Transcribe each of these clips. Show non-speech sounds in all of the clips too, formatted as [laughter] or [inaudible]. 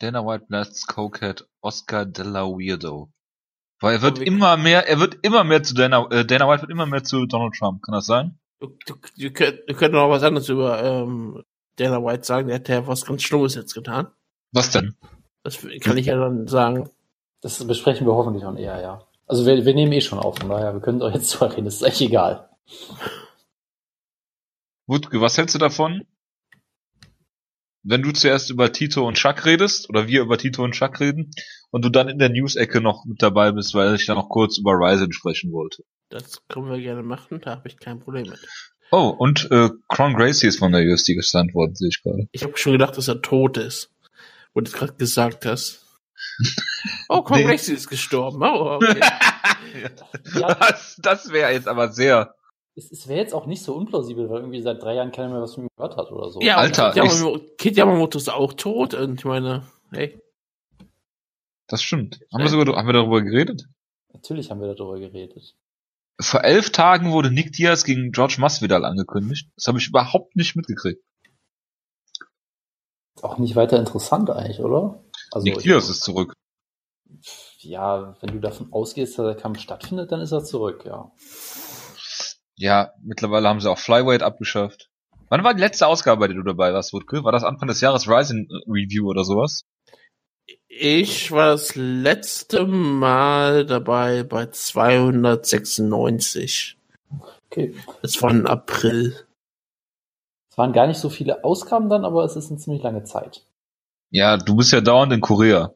Dana White blasts Cokehead Oscar de la Weirdo. Weil er wird immer mehr, er wird immer mehr zu Dana, äh, Dana White wird immer mehr zu Donald Trump. Kann das sein? Du, du, du, könnt, du könnt noch was anderes über ähm, Dana White sagen. Der hat ja was ganz Schlimmes jetzt getan. Was denn? Das kann ich ja dann sagen. Das besprechen wir hoffentlich auch eher, ja. Also wir, wir nehmen eh schon auf, von daher, wir können doch jetzt [laughs] drüber reden, das ist echt egal. Wutke, was hältst du davon? Wenn du zuerst über Tito und Chuck redest, oder wir über Tito und Chuck reden, und du dann in der News-Ecke noch mit dabei bist, weil ich da noch kurz über Ryzen sprechen wollte. Das können wir gerne machen, da habe ich kein Problem mit. Oh, und äh, Cron Gracie ist von der USD gesandt worden, sehe ich gerade. Ich habe schon gedacht, dass er tot ist. Wo du gerade gesagt hast. [laughs] Oh, Cron Nee. Gracie ist gestorben. Oh, okay. [laughs] Ja. Das, das wäre jetzt aber sehr. Es, es wäre jetzt auch nicht so unplausibel, weil irgendwie seit drei Jahren keiner mehr was von ihm gehört hat oder so. ja, Alter, Kid Yamamoto, Kid Yamamoto ist auch tot und ich meine, hey. Das stimmt. Haben wir, sogar, haben wir darüber geredet? Natürlich haben wir darüber geredet. Vor elf Tagen wurde Nick Diaz gegen George Masvidal angekündigt. Das habe ich überhaupt nicht mitgekriegt. Ist auch nicht weiter interessant eigentlich, oder? Also Nick Diaz ist zurück. ja, wenn du davon ausgehst, dass der Kampf stattfindet, dann ist er zurück, ja. Ja, mittlerweile haben sie auch Flyweight abgeschafft. Wann war die letzte Ausgabe, bei der du dabei warst, Wutke? War das Anfang des Jahres Rising Review oder sowas? Ich war das letzte Mal dabei bei 296. Okay. Das war im April. Es waren gar nicht so viele Ausgaben dann, aber es ist eine ziemlich lange Zeit. Ja, du bist ja dauernd in Korea.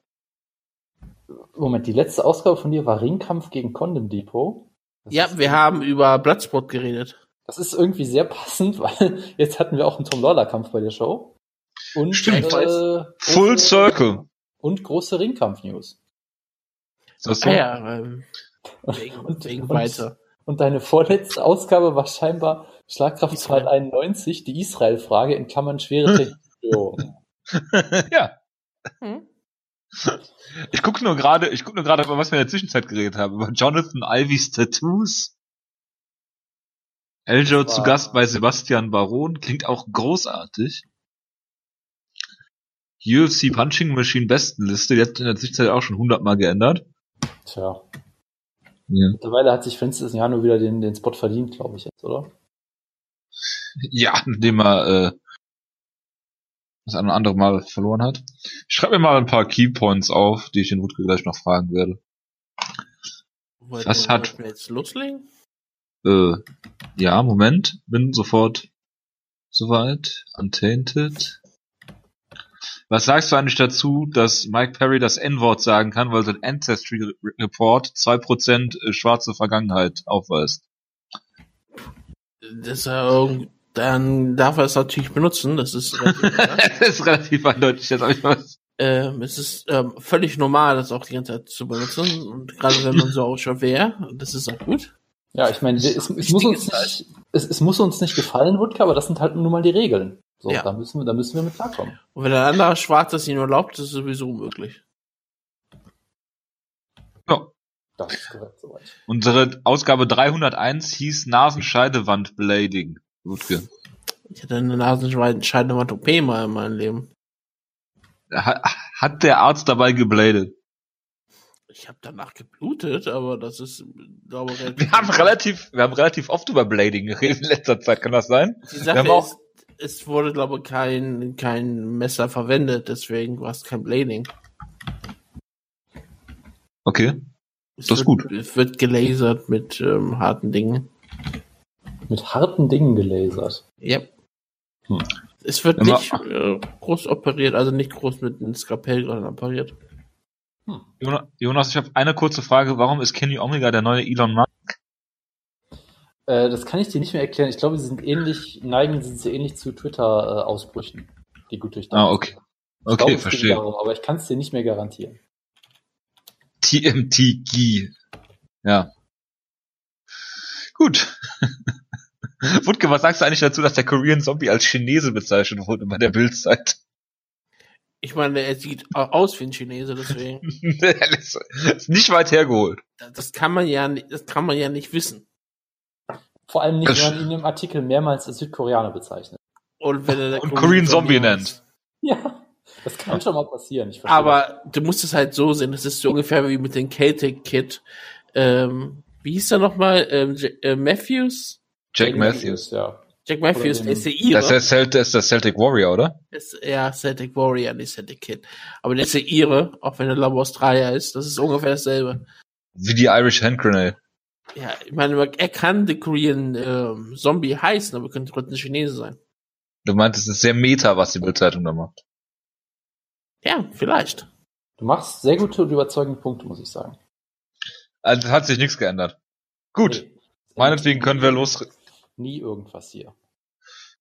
Moment, die letzte Ausgabe von dir war Ringkampf gegen Condom Depot. Das Ja, wir haben über Bloodsport geredet. Das ist irgendwie sehr [laughs] passend, weil jetzt hatten wir auch einen Tom Lawler Kampf bei der Show. Und, Stimmt. Äh, Full große- Circle. Und große Ringkampf-News. So? Ah ja, ähm, wegen, [laughs] Und- wegen und- weiter. Und deine vorletzte Ausgabe war scheinbar Schlagkraftzahl Israel. 91, die Israel-Frage in Klammern schwere Technikstörung. [laughs] ja. Hm? [laughs] Ich gucke nur gerade, ich gucke nur gerade, was wir in der Zwischenzeit geredet haben. Über Jonathan Ivys Tattoos. Eljo zu Gast bei Sebastian Baron. Klingt auch großartig. UFC Punching Machine Bestenliste. Die hat in der Zwischenzeit auch schon hundertmal geändert. Tja, Ja. mittlerweile hat sich Francis Ngannou wieder den, den Spot verdient, glaube ich jetzt, oder? Ja, indem er äh, das ein oder andere Mal verloren hat. Ich schreibe mir mal ein paar Keypoints auf, die ich den Wutke gleich noch fragen werde. Wollt Was hat- jetzt loslegen? Äh, ja, Moment, bin sofort soweit. Untainted. Was sagst du eigentlich dazu, dass Mike Perry das N-Wort sagen kann, weil sein Ancestry Report 2% schwarze Vergangenheit aufweist? Das, äh, irgend- dann darf er es natürlich benutzen. Das ist, relativ, [laughs] das ist relativ eindeutig, jetzt habe ich was. ähm, es ist ähm, völlig normal, das auch die ganze Zeit zu benutzen. Und gerade wenn man so ausschaut wer, das ist auch gut. Ja, ich meine, es, es, muss uns nicht, es, es muss uns nicht gefallen, Wutke, aber das sind halt nun mal die Regeln. So, Ja. da müssen wir, da müssen wir mit klarkommen. Und wenn ein anderer Schwarz das ihm erlaubt, ist es sowieso unmöglich. Ja. Das ist korrekt soweit. Unsere Ausgabe 301 hieß Nasenscheidewand Blading. Wutke. Ich hatte eine Nasenscheidewand OP mal in meinem Leben. Ha- Hat der Arzt dabei gebladet? Ich habe danach geblutet, aber das ist, glaube ich, Wir haben relativ, wir haben relativ oft über Blading geredet in letzter Zeit, kann das sein? Die Wir Sache haben auch- ist, es wurde, glaube ich, kein, kein Messer verwendet, deswegen war es kein Blading. Okay. Es Das ist wird, gut. Es wird gelasert mit ähm, harten Dingen. Mit harten Dingen gelasert. Ja. Hm. Es wird Aber- nicht äh, groß operiert, also nicht groß mit einem Skalpell dran operiert. Jona- Jonas, ich habe eine kurze Frage. Warum ist Kenny Omega der neue Elon Musk? Äh, das kann ich dir nicht mehr erklären. Ich glaube, sie sind ähnlich, neigen sind sie ähnlich zu Twitter-Ausbrüchen, die gut durchdacht Ah, okay. Ich Okay, geht verstehe. Darum, aber ich kann es dir nicht mehr garantieren. TMTG. Ja. Gut. [laughs] [laughs] Wutke, was sagst du eigentlich dazu, dass der Korean Zombie als Chinese bezeichnet wurde bei der Bildzeit? Ich meine, er sieht au- aus wie ein Chinese, deswegen. [laughs] das ist nicht weit hergeholt. das kann man ja, nicht- das kann man ja nicht wissen. Vor allem nicht, wenn man ihn im Artikel mehrmals als Südkoreaner bezeichnet. Und wenn er [laughs] Und Korean Zombie ist. nennt. Ja. Das kann schon mal passieren. Ich verstehe Aber du musst es halt so sehen, das ist so ungefähr wie mit dem Celtic Kid. Ähm, wie hieß er nochmal? Ähm, äh, Matthews? Jack. Matthews. Ja. Jack Matthews, der ist der Ire. Das ist, der Celt das ist der Celtic Warrior, oder? ist, ja, Celtic Warrior, nicht Celtic Kid. Aber der ist der Ire, auch wenn er Labo Australier ist. Das ist ungefähr dasselbe. Wie die Irish Hand Grenade. Ja, ich meine, er kann The Korean ähm, Zombie heißen, aber könnte trotzdem ein Chinese sein. Du meintest, es ist sehr meta, was die Bildzeitung da macht. Ja, vielleicht. Du machst sehr gute und überzeugende Punkte, muss ich sagen. Also es hat sich nichts geändert. Gut, Nee. meinetwegen können wir los. Nie irgendwas hier.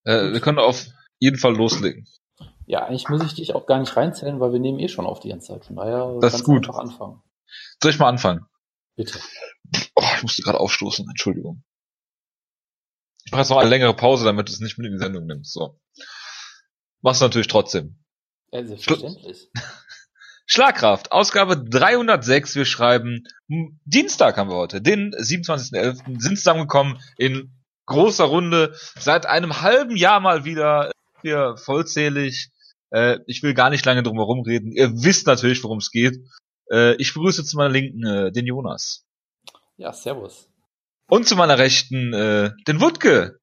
Äh, wir können auf jeden Fall loslegen. Ja, eigentlich muss ich dich auch gar nicht reinzählen, weil wir nehmen eh schon auf die ganze Zeit. Von daher Das ist gut. einfach anfangen. Soll ich mal anfangen? Bitte. Oh, ich musste gerade aufstoßen, Entschuldigung. Ich mache jetzt noch eine längere Pause, damit du es nicht mit in die Sendung nimmst. So. Machst natürlich trotzdem. Ja, selbstverständlich. [laughs] Schlagkraft, Ausgabe 306. Wir schreiben, Dienstag haben wir heute, den 27.11. sind zusammengekommen in großer Runde. Seit einem halben Jahr mal wieder hier vollzählig. Äh, ich will gar nicht lange drum herum reden. Ihr wisst natürlich, worum es geht. Äh, ich begrüße zu meiner Linken äh, den Jonas. Ja, servus. Und zu meiner Rechten äh, den Wutke.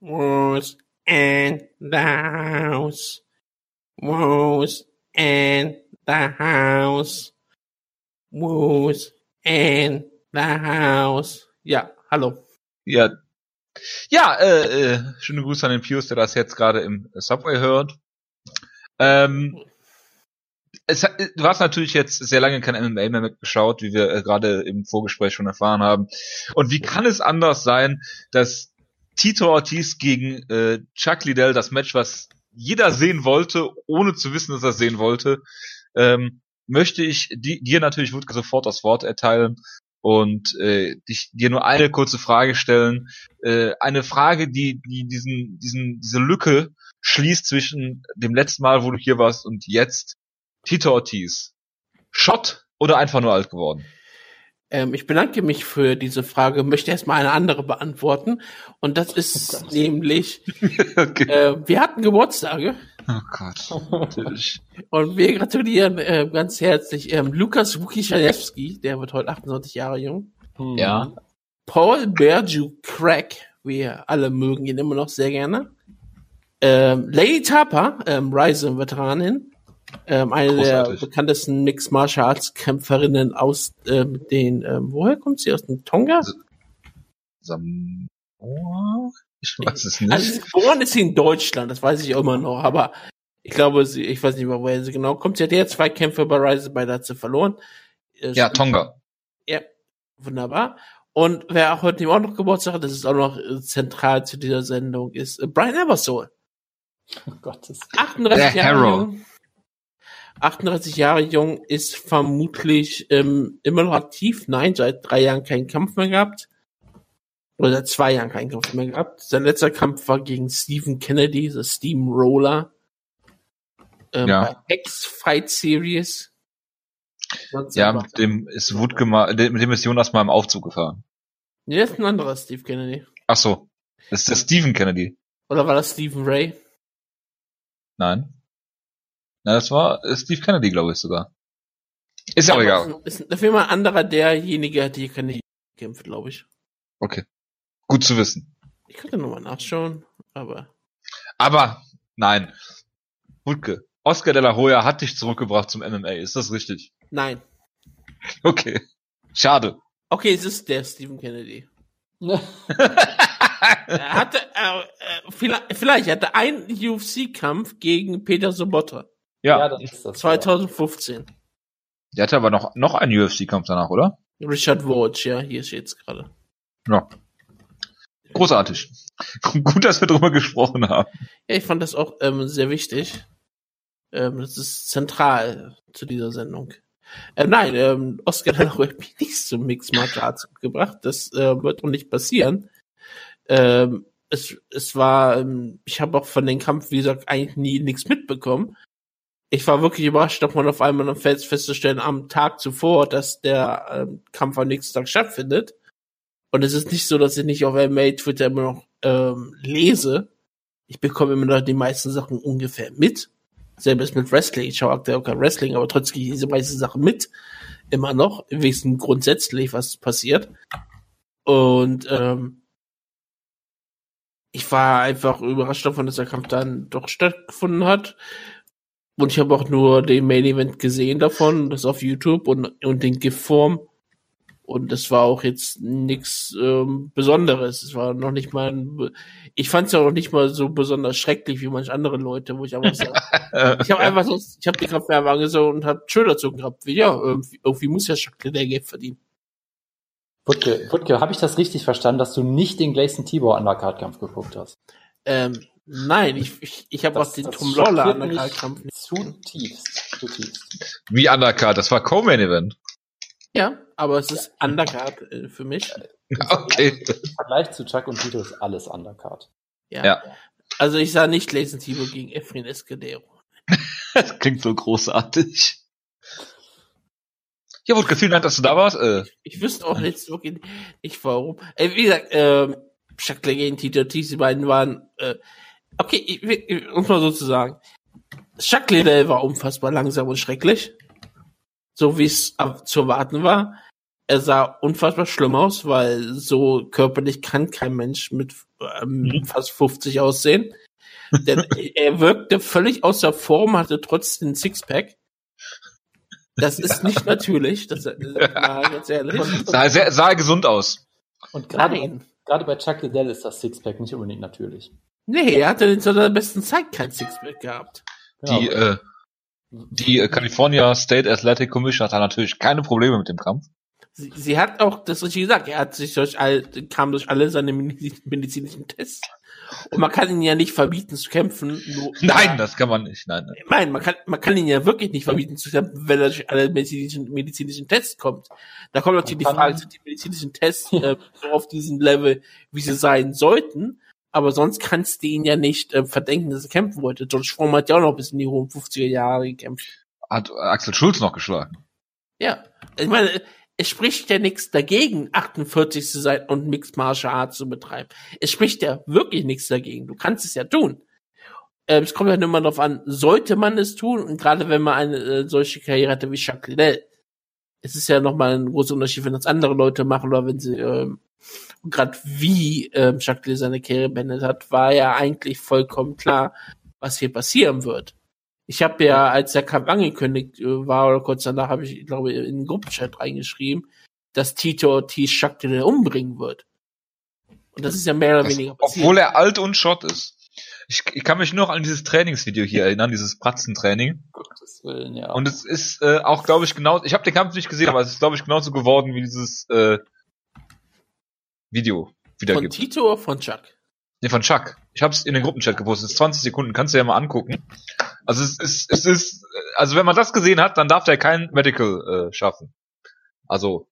Who's in the house? Who's in the house? Who's in the house? Ja, hallo. Ja, ja äh, äh, schöne Grüße an den Pius, der das jetzt gerade im Subway hört. Ähm, es, du hast natürlich jetzt sehr lange kein MMA mehr mitgeschaut, wie wir äh, gerade im Vorgespräch schon erfahren haben. Und wie kann es anders sein, dass Tito Ortiz gegen äh, Chuck Liddell, das Match, was jeder sehen wollte, ohne zu wissen, dass er es sehen wollte, ähm, möchte ich di dir natürlich sofort das Wort erteilen und äh, dich, dir nur eine kurze Frage stellen. Äh, eine Frage, die, die diesen, diesen, diese Lücke schließt zwischen dem letzten Mal, wo du hier warst und jetzt. Tito Ortiz. Schott oder einfach nur alt geworden? Ähm, ich bedanke mich für diese Frage, möchte erstmal eine andere beantworten. Und das ist Oh nämlich, [laughs] okay. äh, wir hatten Geburtstage Oh Gott, natürlich. [laughs] und wir gratulieren äh, ganz herzlich ähm, Lukas Wukischalewski, der wird heute 28 Jahre jung. Hm. Ja. Paul Berju Crack, wir alle mögen ihn immer noch sehr gerne. Ähm, Lady Tapa, ähm, Ryzen-Veteranin, ähm, eine Großartig. der bekanntesten Mixed Martial Arts Kämpferinnen aus ähm, den, ähm, woher kommt sie? Aus dem Tonga? Samoa? [laughs] Ich weiß es Also nicht. geboren ist sie in Deutschland, das weiß ich immer noch, aber ich glaube, sie, ich weiß nicht mehr, woher sie genau kommt. Sie hat ja zwei Kämpfe bei beide hat sie verloren. Äh, Ja, Tonga. Ja, wunderbar. Und wer auch heute auch noch Geburtstag hat, das ist auch noch äh, zentral zu dieser Sendung, ist äh, Brian Ebersole. Oh Gottes. 38 Der Jahre jung. 38 Jahre jung, ist vermutlich ähm, immer noch aktiv. Nein, seit drei Jahren keinen Kampf mehr gehabt. Oder seit zwei Jahren keinen Kampf mehr gehabt. Sein letzter Kampf war gegen Stephen Kennedy, the Steamroller. Ähm, Ja. bei X-Fight Series. Ja, mit dem ist Wutke mal, mit dem ist Jonas mal im Aufzug gefahren. Nee, das ist ein anderer Steve Kennedy. Ach so. Das ist der Stephen Kennedy. Oder war das Stephen Ray? Nein. Na, das war äh, Steve Kennedy, glaube ich sogar. Ist ja auch egal. Ist, ist dafür mal ein anderer derjenige, die Kennedy kämpft, glaube ich. Okay. Gut zu wissen. Ich könnte nochmal nachschauen, aber Aber, nein. Wutke. Oscar de la Hoya hat dich zurückgebracht zum MMA. Ist das richtig? nein. [laughs] Okay. Schade. Okay, es ist der Stephen Kennedy. [laughs] Er hatte, äh, äh, vielleicht, vielleicht er hatte einen UFC-Kampf gegen Peter Sobotta. Ja, ja. das ist das. 2015. Der hatte aber noch, noch einen UFC-Kampf danach, oder? Richard Woj, ja, hier steht's gerade. Ja. Großartig. [laughs] Gut, dass wir drüber gesprochen haben. Ja, ich fand das auch ähm, sehr wichtig. Ähm, das ist zentral zu dieser Sendung. Äh, nein, ähm, Oscar de la Hoya hat mich [laughs] nicht zum Mixed Martial Arts gebracht. Das äh, wird doch nicht passieren. Ähm, es, es war, ähm, ich habe auch von dem Kampf, wie gesagt, eigentlich nie nichts mitbekommen. Ich war wirklich überrascht, dass man auf einmal dann fest festzustellen am Tag zuvor, dass der ähm, Kampf am nächsten Tag stattfindet. Und es ist nicht so, dass ich nicht auf MMA Twitter immer noch ähm, lese. Ich bekomme immer noch die meisten Sachen ungefähr mit. Selbst mit Wrestling. Ich schaue aktuell auch kein Wrestling, aber trotzdem gehe ich diese meisten Sachen mit. Immer noch. Wir wissen grundsätzlich, was passiert. Und ähm, ich war einfach überrascht davon, dass der Kampf dann doch stattgefunden hat. Und ich habe auch nur den Main Event gesehen davon, das auf YouTube und, und den GIF-Form. Und das war auch jetzt nichts ähm, Besonderes. Es war noch nicht mal, ein, ich fand es ja noch nicht mal so besonders schrecklich wie manche andere Leute, wo ich einfach sage, [laughs] ich habe einfach so, ich habe die Kraftwerbe angesagt und habe Schulter zu gehabt. Ja, irgendwie, irgendwie muss ja Jacques der Geld verdienen. Wutke, Wutke habe ich das richtig verstanden, dass du nicht den Gleison Tibor Undercard-Kampf geguckt hast? Ähm, nein, ich, ich, ich habe auch den Tom Lawler Undercard-Kampf nicht. Zutiefst, zutiefst. Wie Undercard, das war Co-Main Event. Ja, aber es ist Undercard äh, für mich. Okay. Im Vergleich zu Chuck und Tito ist alles Undercard. Ja. Ja. Also ich sah nicht Gleison Tibor gegen Efrin Escudero. Das klingt so großartig. Ja, gut, vielen Dank, dass du da warst. Äh, Ich wüsste auch jetzt wirklich nicht warum. Äh, wie gesagt, ähm, Chuck gegen Tito Ortiz, die beiden waren, äh, okay, ich, ich, um mal so zu sagen. Chuck Liddell war unfassbar langsam und schrecklich. So wie es zu erwarten war. Er sah unfassbar schlimm aus, weil so körperlich kann kein Mensch mit ähm, fast 50 aussehen. Denn [laughs] er wirkte völlig außer Form, hatte trotzdem ein Sixpack. Das ist [laughs] nicht natürlich, das das- ganz ehrlich. sah, sehr, sah gesund aus. Und gerade, gerade bei Chuck Liddell ist das Sixpack nicht unbedingt natürlich. Nee, er hatte in seiner besten Zeit kein Sixpack gehabt. Die, Ja, äh, die äh, California State Athletic Commission hat da natürlich keine Probleme mit dem Kampf. Sie, sie hat auch das richtig gesagt, er hat sich durch all, kam durch alle seine mediz- medizinischen Tests. Und man kann ihn ja nicht verbieten zu kämpfen. Nur, Nein, das kann man nicht. Nein, nein. Nein, man kann, man kann ihn ja wirklich nicht verbieten zu kämpfen, wenn er durch alle medizinischen, medizinischen Tests kommt. Da kommt natürlich die Frage, sind die medizinischen Tests äh, so auf diesem Level, wie sie sein sollten? Aber sonst kannst du ihn ja nicht äh, verdenken, dass er kämpfen wollte. George Foreman hat ja auch noch bis in die hohen 50er Jahre gekämpft. Hat Axel Schulz noch geschlagen. Ja, ich meine, es spricht ja nichts dagegen, 48 zu sein und Mixed Martial Arts zu betreiben. Es spricht ja wirklich nichts dagegen. Du kannst es ja tun. Ähm, es kommt ja nur mal darauf an, sollte man es tun? Und gerade wenn man eine äh, solche Karriere hatte wie Jacques Liddell. Es ist ja nochmal ein großer Unterschied, wenn das andere Leute machen oder wenn sie, ähm, gerade wie ähm, Jacques Liddell seine Karriere beendet hat, war ja eigentlich vollkommen klar, was hier passieren wird. Ich habe ja, als der Kampf angekündigt äh, war, oder kurz danach, habe ich, glaube ich, in den Gruppenchat reingeschrieben, dass Tito Ortiz Chuck Liddell umbringen wird. Und das ist ja mehr oder Das, weniger passiert. obwohl er alt und Schott ist. Ich, ich kann mich nur noch an dieses Trainingsvideo hier erinnern, dieses Pratzentraining. Gottes Willen, ja. Und es ist äh, auch, glaube ich, genau. Ich habe den Kampf nicht gesehen, aber es ist, glaube ich, genauso geworden, wie dieses äh, Video von wiedergibt. Tito oder von Chuck? Nee, von Chuck. Ich habe es in den Gruppenchat gepostet. Es ist 20 Sekunden, kannst du ja mal angucken. Also es ist, es ist, also wenn man das gesehen hat, dann darf der kein Medical äh, schaffen. Also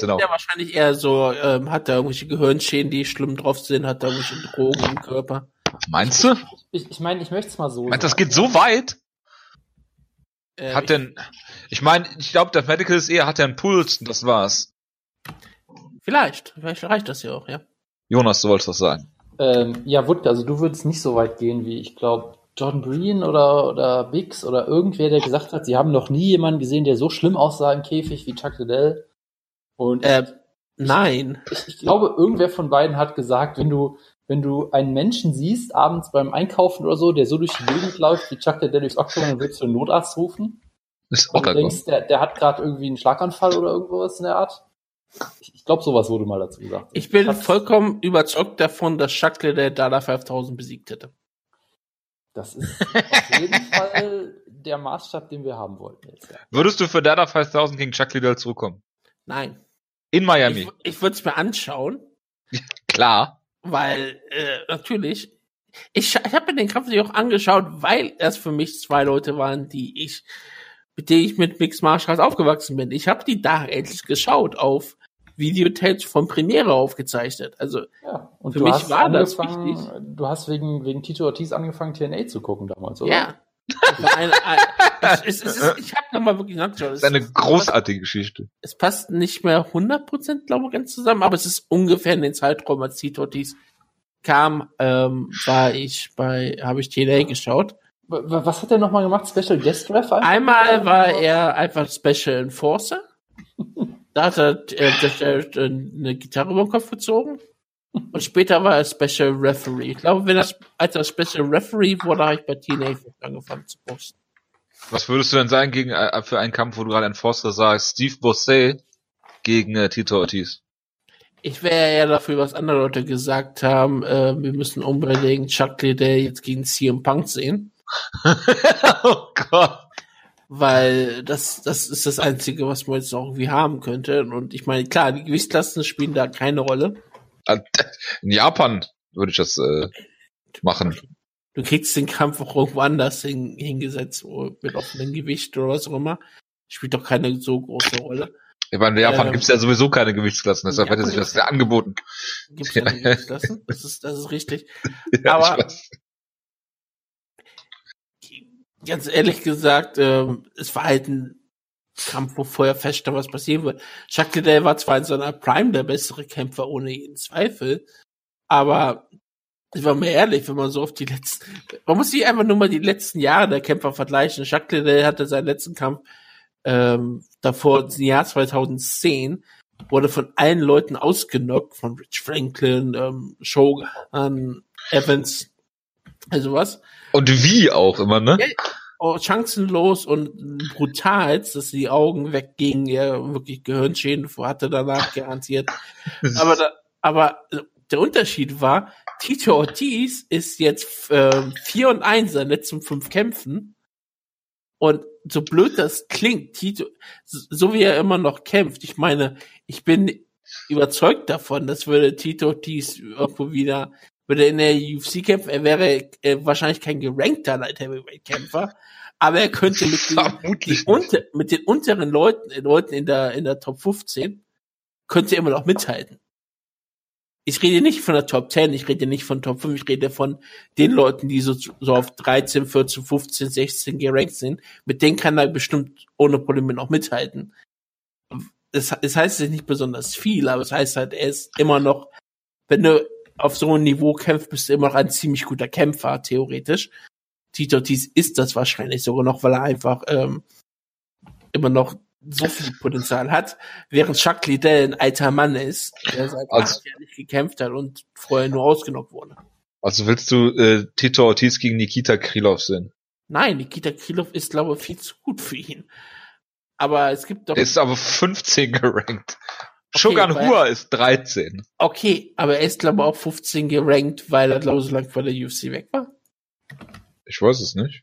Sinne auch. ist ja wahrscheinlich eher so, ähm, hat er irgendwelche Gehirnschäden, die schlimm drauf sind, hat er irgendwelche Drogen im Körper. Meinst du? ich, ich meine, ich möchte es mal so. Meinst das geht so weit? Äh, Hat denn, ich meine, ich glaube, der Medical ist eher, hat er einen Puls und das war's. Vielleicht, vielleicht reicht das ja auch, ja. Jonas, du wolltest was sagen. Ähm, ja, Wutke, also du würdest nicht so weit gehen wie, ich glaube, John Breen oder, oder Biggs oder irgendwer, der gesagt hat, sie haben noch nie jemanden gesehen, der so schlimm aussah im Käfig wie Chuck Liddell. Und Äh, nein. ich, ich glaube, irgendwer von beiden hat gesagt, wenn du, wenn du einen Menschen siehst, abends beim Einkaufen oder so, der so durch die Gegend läuft wie Chuck Liddell durchs Oktober, dann würdest du einen Notarzt rufen. Ist Und du denkst, der, der hat gerade irgendwie einen Schlaganfall oder irgendwas in der Art. Ich, ich glaube, sowas wurde mal dazu gesagt. Ich bin Hat's- vollkommen überzeugt davon, dass Chuck Liddell Dada 5000 besiegt hätte. Das ist auf jeden [laughs] Fall der Maßstab, den wir haben wollten jetzt. Ja. Würdest du für Dada 5000 gegen Chuck Liddell zurückkommen? Nein. In Miami. Ich, ich würde es mir anschauen, [laughs] Klar. weil äh, natürlich. Ich, ich habe mir den Kampf natürlich auch angeschaut, weil es für mich zwei Leute waren, die ich, mit denen ich mit Mixed Martial Arts aufgewachsen bin. Ich habe die da endlich geschaut auf Videotapes von Premiere aufgezeichnet. Also Ja, und Für mich war das angefangen, du hast wegen, wegen Tito Ortiz angefangen, TNA zu gucken damals, oder? ja. Eine, ein, es, es ist, ich habe nochmal wirklich nachgeschaut. Das ist eine großartige Geschichte. es passt nicht mehr 100% glaube ich ganz zusammen, aber es ist ungefähr in den Zeitraum, als Tito Ortiz kam, ähm, war ich bei, habe ich TNA geschaut. Was hat er nochmal gemacht? Special Guest Ref? Einmal war er einfach Special Enforcer. Da hat er äh, äh, eine Gitarre über den Kopf gezogen. Und später war er Special Referee. Ich glaube, wenn das, als er Special Referee wurde, habe ich bei TNA angefangen zu posten. Was würdest du denn sagen gegen äh, für einen Kampf, wo du gerade ein Forster sagst, Steve Bossé gegen äh, Tito Ortiz? Ich wäre eher dafür, was andere Leute gesagt haben, äh, wir müssen unbedingt Chuck Liddell jetzt gegen CM Punk sehen. [laughs] oh Gott. Weil das, das ist das Einzige, was man jetzt noch irgendwie haben könnte. Und ich meine, klar, die Gewichtsklassen spielen da keine Rolle. [laughs] In Japan würde ich das äh, machen. Du kriegst den Kampf auch irgendwo anders hin, hingesetzt, mit offenem Gewicht oder was auch immer. Spielt doch keine so große Rolle. Ich meine, in Japan Ähm, gibt's ja sowieso keine Gewichtsklassen, deshalb hätte sich das ja angeboten. Gibt's keine Gewichtsklassen? Das ist, das ist richtig. [laughs] Ja, Aber-. Ganz ehrlich gesagt, ähm, es war halt ein Kampf, wo vorher fest stand, was passieren wird. Chuck Liddell war zwar in seiner Prime der bessere Kämpfer, ohne jeden Zweifel, aber ich war mir ehrlich, wenn man so auf die letzten, man muss sich einfach nur mal die letzten Jahre der Kämpfer vergleichen. Chuck Liddell hatte seinen letzten Kampf ähm, davor im Jahr 2010, wurde von allen Leuten ausgenockt, von Rich Franklin, ähm, Shogun, Evans, also was Und wie auch immer, ne? Ja. oh, chancenlos und brutal, dass die Augen weggingen, er wirklich Gehirnschäden hatte danach garantiert. [laughs] aber da, aber äh, der Unterschied war, Tito Ortiz ist jetzt ähm, 4 und 1 in den letzten fünf Kämpfen. Und so blöd das klingt, Tito, so wie er immer noch kämpft, ich meine, ich bin überzeugt davon, dass würde Tito Ortiz irgendwo wieder, würde in der UFC kämpfen, er wäre äh, wahrscheinlich kein gerankter Light Heavyweight Kämpfer, aber er könnte mit den, die unter, mit den unteren Leuten, äh, Leuten in der, in der Top 15, könnte er immer noch mithalten. Ich rede nicht von der Top 10, ich rede nicht von Top 5, ich rede von den Leuten, die so, so auf 13, 14, 15, 16 gerankt sind. Mit denen kann er bestimmt ohne Probleme noch mithalten. Es, es heißt nicht besonders viel, aber es heißt halt, er ist immer noch, wenn du auf so einem Niveau kämpfst, bist du immer noch ein ziemlich guter Kämpfer, theoretisch. Tito Ortiz ist das wahrscheinlich sogar noch, weil er einfach ähm, immer noch so viel Potenzial hat, während Chuck Liddell ein alter Mann ist, der seit Also- acht Jahren nicht gekämpft hat und vorher nur ausgenockt wurde. Also willst du äh, Tito Ortiz gegen Nikita Krylov sehen? Nein, Nikita Krylov ist, glaube ich, viel zu gut für ihn. Aber es gibt doch, Er ist aber 15 gerankt. Shogun weil- Hua ist 13. okay, aber er ist, glaube ich, auch 15 gerankt, weil er, glaube ich, so lange vor der UFC weg war. Ich weiß es nicht.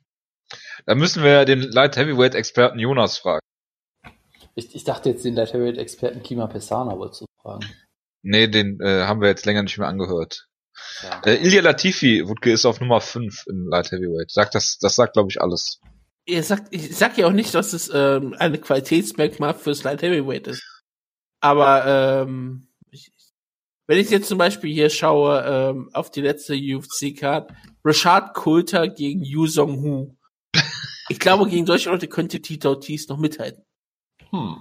Da müssen wir den Light Heavyweight Experten Jonas fragen. Ich, ich dachte jetzt den Light Heavyweight Experten Kima Pesana wolltest du fragen. Nee, den äh, haben wir jetzt länger nicht mehr angehört. Ja. Äh, Ilya Latifi, Wutke ist auf Nummer 5 im Light Heavyweight. Sagt das, das sagt glaube ich alles. Ihr sagt, ich sag ja auch nicht, dass es ähm, eine Qualitätsmerkmal fürs Light Heavyweight ist. Aber ähm, ich, wenn ich jetzt zum Beispiel hier schaue ähm, auf die letzte UFC-Card, Rashad Coulter gegen Yu Song Hu. Ich glaube, gegen solche Leute könnte Tito Ortiz noch mithalten. Hm.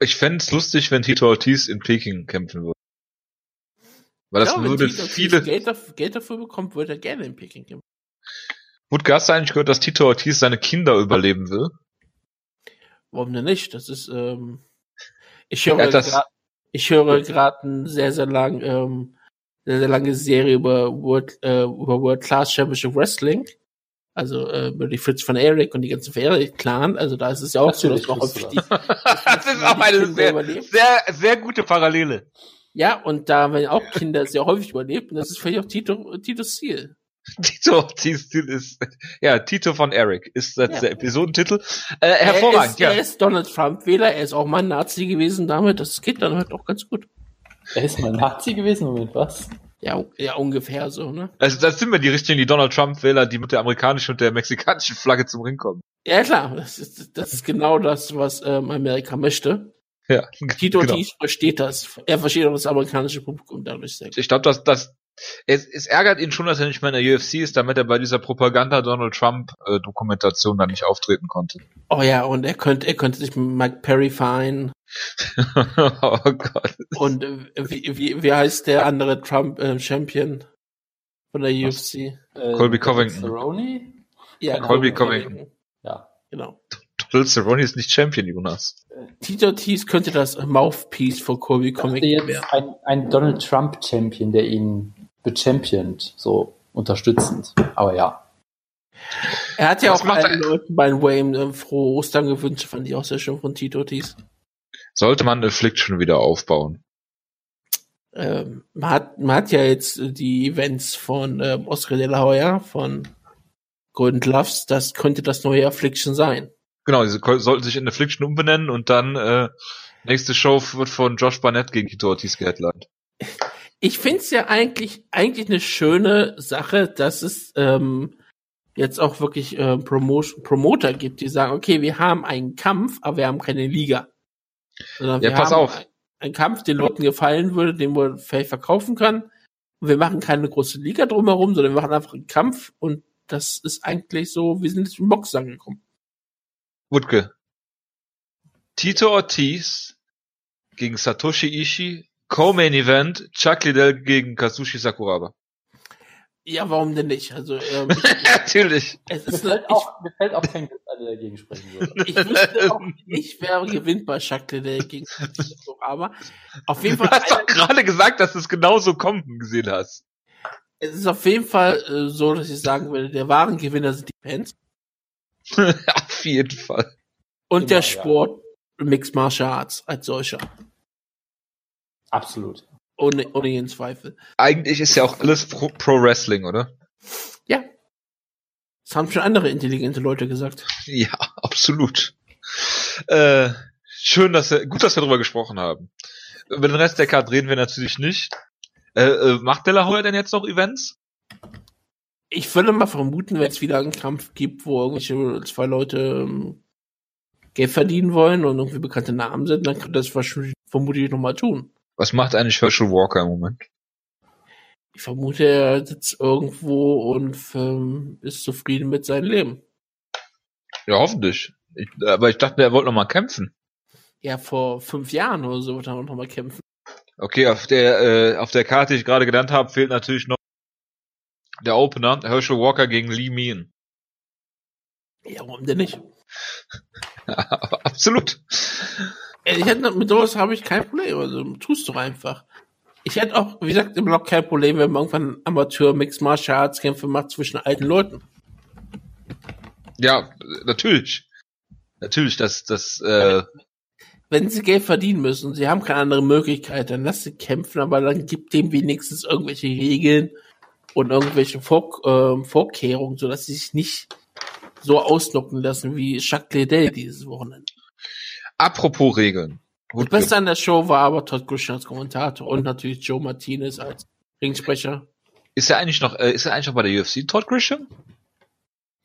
Ich fänd's es lustig, wenn Tito Ortiz in Peking kämpfen würde. Weil das ja, würde Tito viele... Geld, dafür, Geld dafür bekommt, würde er gerne in Peking kämpfen. Wutke, hast du eigentlich gehört, dass Tito Ortiz seine Kinder überleben will? Warum denn nicht? Das ist, ähm, ich höre Ja, das- grad, ich höre gerade eine sehr, sehr lang, ähm, sehr, sehr lange Serie über World, äh, über World Class Championship Wrestling. Also, äh, über die Fritz von Eric und die ganzen Eric-Clan. Also, da ist es ja auch so, dass wusste häufig das. die, [laughs] Das ist die auch eine sehr, sehr, sehr gute Parallele. Ja, und da werden auch Kinder sehr häufig überlebt. Und das ist vielleicht auch Tito, Titos Ziel. [laughs] Tito Ortiz ist, ja, Tito von Eric ist jetzt Ja. der Episodentitel. Äh, hervorragend, er ist, ja. Er ist Donald Trump-Wähler. Er ist auch mal ein Nazi gewesen damit. Das geht dann halt auch ganz gut. Er ist mal Nazi gewesen, Moment, was? Ja, ja, ungefähr so, ne? Also das sind wir die richtigen, die Donald Trump-Wähler, die mit der amerikanischen und der mexikanischen Flagge zum Ring kommen. Ja, klar, das ist, das ist genau das, was ähm, Amerika möchte. Ja, Tito genau. Ortiz versteht das. Er versteht auch das amerikanische Publikum dadurch sehr gut. Ich glaube, dass das es, es ärgert ihn schon, dass er nicht mehr in der UFC ist, damit er bei dieser Propaganda Donald Trump äh, Dokumentation dann nicht auftreten konnte. Oh ja, und er könnte, er könnte sich mit Mike Perry vereinen. [laughs] oh Gott. Und äh, wie, wie, wie heißt der andere Trump-Champion? von der UFC. Äh, Colby Covington. Cerrone? Ja, Colby Colby Covington. Ja. Genau. Donald Cerrone ist nicht Champion, Jonas. Tito Ortiz könnte das Mouthpiece von Colby Covington werden. ein, ein Donald Trump Champion, der ihn bechampiont, so unterstützend. Aber ja. Er hat ja Was auch macht allen? Leuten bei Wayne äh, frohe Ostern gewünscht, fand ich auch sehr schön von Tito Ortiz. Sollte man Affliction wieder aufbauen. Ähm, man, hat, man hat ja jetzt äh, die Events von ähm, Oscar de la Hoya von Golden Gloves, das könnte das neue Affliction sein. Genau, diese ko- sollten sich in Affliction umbenennen und dann äh, nächste Show wird von Josh Barnett gegen Tito Ortiz geheadlined. Ich find's ja eigentlich eigentlich eine schöne Sache, dass es ähm, jetzt auch wirklich äh, Promotion, Promoter gibt, die sagen, okay, wir haben einen Kampf, aber wir haben keine Liga. Sondern Ja, wir pass haben auf. ein- Einen Kampf, den Leuten gefallen würde, den man vielleicht verkaufen kann. Und wir machen keine große Liga drumherum, sondern wir machen einfach einen Kampf und das ist eigentlich so, wir sind jetzt im Box angekommen. Wutke. Tito Ortiz gegen Satoshi Ishii, Co-Main Event, Chuck Liddell gegen Kazushi Sakuraba. Ja, warum denn nicht? Also ähm, ich, [laughs] Natürlich. es Mir ist eine, fällt, auch, mir fällt auch kein Glück, der dagegen sprechen würde. ich, [laughs] ich wüsste auch nicht, wer gewinnt bei Jacques Liddell gegen aber auf jeden Du Fall hast doch gerade gesagt, dass du es genauso kommen gesehen hast. Es ist auf jeden Fall äh, so, dass ich sagen würde, der wahren Gewinner sind die Fans [laughs] Auf jeden Fall. und Immer, der ja. Sport Mixed Martial Arts als solcher. Absolut. Ohne, ohne jeden Zweifel. Eigentlich ist ja auch alles Pro, Pro Wrestling, oder? Ja. Das haben schon andere intelligente Leute gesagt. Ja, [laughs] absolut. Äh, schön, dass wir, gut, dass wir darüber gesprochen haben. Über den Rest der Card reden wir natürlich nicht. Äh, äh, macht De La Hoya denn jetzt noch Events? Ich würde mal vermuten, wenn es wieder einen Kampf gibt, wo irgendwelche zwei Leute ähm, Geld verdienen wollen und irgendwie bekannte Namen sind, dann könnte das wahrscheinlich vermutlich nochmal tun. Was macht eigentlich Herschel Walker im Moment? Ich vermute, er sitzt irgendwo und ähm, ist zufrieden mit seinem Leben. Ja, hoffentlich. Ich, aber ich dachte, er wollte noch mal kämpfen. Ja, vor fünf Jahren oder so wird er noch mal kämpfen. Okay, auf der äh, auf der Karte, die ich gerade genannt habe, fehlt natürlich noch der Opener, Herschel Walker gegen Lee Mean. Ja, warum denn nicht? [laughs] Absolut. Äh, Ich hätte mit sowas habe ich kein Problem. Also tust doch einfach. Ich hätte auch, wie gesagt, im Blog kein Problem, wenn man irgendwann Amateur Mixed Martial Arts Kämpfe macht zwischen alten Leuten. Ja, natürlich. Natürlich, das, das, äh, Wenn sie Geld verdienen müssen und sie haben keine andere Möglichkeit, dann lass sie kämpfen, aber dann gibt dem wenigstens irgendwelche Regeln und irgendwelche Vor ähm, Vorkehrungen, sodass sie sich nicht so ausnocken lassen wie Jacques Liddell dieses Wochenende. Apropos Regeln. Das Beste an der Show war aber Todd Grisham als Kommentator und natürlich Joe Martinez als Ringsprecher. Ist er eigentlich noch, äh, ist er eigentlich noch bei der UFC, Todd Grisham?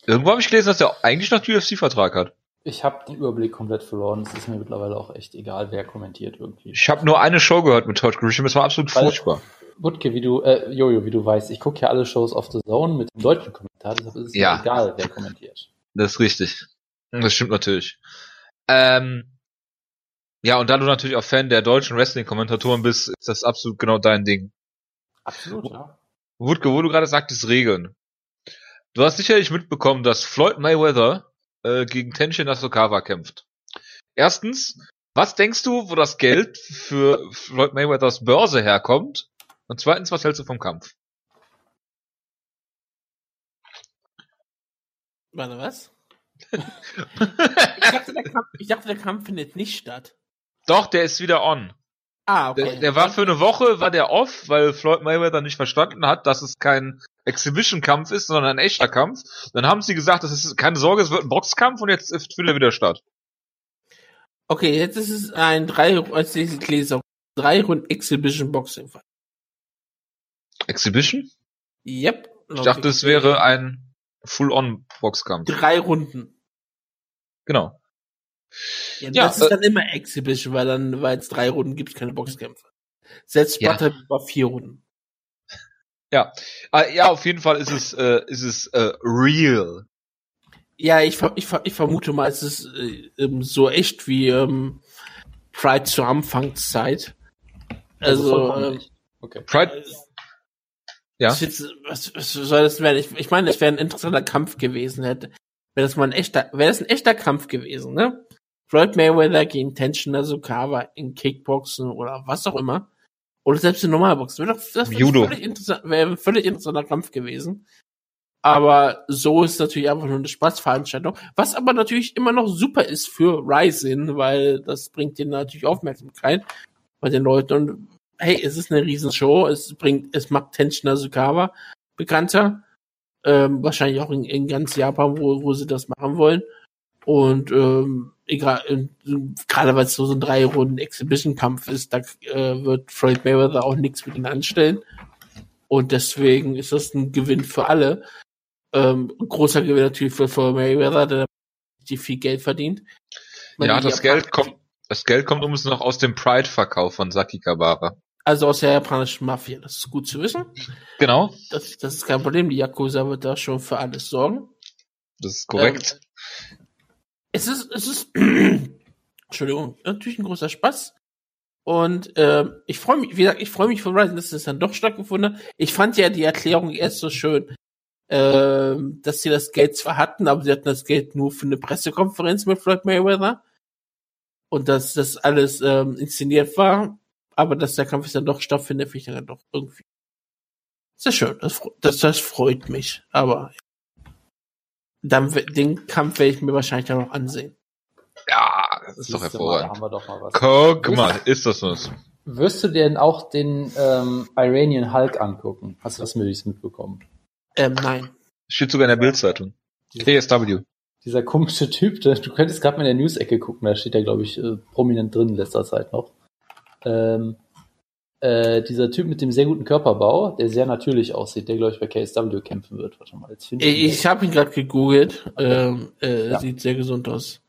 Irgendwo habe ich gelesen, dass er eigentlich noch den UFC-Vertrag hat. Ich habe den Überblick komplett verloren. Es ist mir mittlerweile auch echt egal, wer kommentiert irgendwie. Ich habe nur eine Show gehört mit Todd Grisham, es war absolut Weil- furchtbar. Wutke, wie du, äh, Jojo, wie du weißt, ich gucke ja alle Shows auf The Zone mit dem deutschen Kommentar, deshalb ist es Ja. mir egal, wer kommentiert. Das ist richtig. Das stimmt natürlich. Ähm, ja, und da du natürlich auch Fan der deutschen Wrestling-Kommentatoren bist, ist das absolut genau dein Ding. Absolut, ja. Wutke, wo du gerade sagtest, Regeln. Du hast sicherlich mitbekommen, dass Floyd Mayweather äh, gegen Tenshin Nasukawa kämpft. Erstens, was denkst du, wo das Geld für Floyd Mayweathers Börse herkommt? Und zweitens, was hältst du vom Kampf? Warte, was? [laughs] ich, dachte, der Kampf, ich dachte, der Kampf findet nicht statt. Doch, der ist wieder on. Ah, okay. Der, der war für eine Woche, war der off, weil Floyd Mayweather nicht verstanden hat, dass es kein Exhibition-Kampf ist, sondern ein echter Kampf. Dann haben sie gesagt, das ist keine Sorge, es wird ein Boxkampf und jetzt findet er wieder statt. Okay, jetzt ist es ein drei, als ich lese, drei Runden Exhibition Boxing. Exhibition? Yep. Ich dachte, es wäre ein Full-on-Boxkampf. drei Runden. Genau. Ja, Ja, das ist äh, dann immer Exhibition, weil dann, weil es drei Runden gibt, keine Boxkämpfe. Selbst Ja. Butter war vier Runden. Ja, äh, ja, auf jeden Fall ist es, äh, ist es äh, real. Ja, ich, ver- ich, ich vermute mal, es ist äh, ähm, so echt wie ähm, Pride zur Anfangszeit. Also, vollkommen ähm. Okay. Pride, Ja. Was, jetzt, was, was soll das werden? Ich, ich meine, es wäre ein interessanter Kampf gewesen, hätte. Wäre das mal ein echter, wäre das ein echter Kampf gewesen, ne? Floyd Mayweather gegen Tenshin Nasukawa in Kickboxen oder was auch immer. Oder selbst in Normalboxen. Wäre doch, das wäre Judo. völlig interessant, wäre ein völlig interessanter Kampf gewesen. Aber so ist natürlich einfach nur eine Spaßveranstaltung. Was aber natürlich immer noch super ist für Ryzen, weil das bringt denen natürlich Aufmerksamkeit bei den Leuten. Und hey, es ist eine Riesenshow. Es bringt, es macht Tenshin Nasukawa bekannter. Ähm, wahrscheinlich auch in, in ganz Japan, wo, wo sie das machen wollen. Und ähm, egal, äh, gerade weil es so, so ein drei Runden Exhibition-Kampf ist, da äh, wird Floyd Mayweather auch nichts mit ihnen anstellen. Und deswegen ist das ein Gewinn für alle. Ähm, ein großer Gewinn natürlich für Floyd Mayweather, der die viel Geld verdient. Weil Ja, das Geld kommt, das Geld kommt übrigens noch aus dem Pride-Verkauf von Saki Kabara. Also aus der japanischen Mafia. Das ist gut zu wissen. Genau, Das, das ist kein Problem. Die Yakuza wird da schon für alles sorgen. das ist korrekt. Es ist, es ist, [clears throat] Entschuldigung, natürlich ein großer Spaß. Und ähm, ich freue mich, wie gesagt, ich freue mich von Ryzen, dass es dann doch stattgefunden hat. Ich fand ja die Erklärung erst so schön, ähm, dass sie das Geld zwar hatten, aber sie hatten das Geld nur für eine Pressekonferenz mit Floyd Mayweather. Und dass das alles ähm, inszeniert war, aber dass der Kampf jetzt dann doch stattfindet, finde ich dann doch irgendwie sehr schön. Das, das, das freut mich. Aber dann den Kampf werde ich mir wahrscheinlich dann noch ansehen. Ja, das ist doch mal, hervorragend. haben wir doch mal was. Guck mal, ist das was? Wirst du dir denn auch den ähm, Iranian Hulk angucken? Hast du das möglichst mitbekommen? Ähm, nein. Steht sogar in der Bildzeitung. TSW. Dieser komische Typ, der, du könntest gerade mal in der News-Ecke gucken, da steht der, glaube ich, äh, prominent drin in letzter Zeit noch. Ähm, äh, dieser Typ mit dem sehr guten Körperbau, der sehr natürlich aussieht, der, glaube ich, bei KSW kämpfen wird. Warte mal, jetzt finde Ich, ich habe ihn gerade gegoogelt. Ähm, äh, Ja. Sieht sehr gesund aus.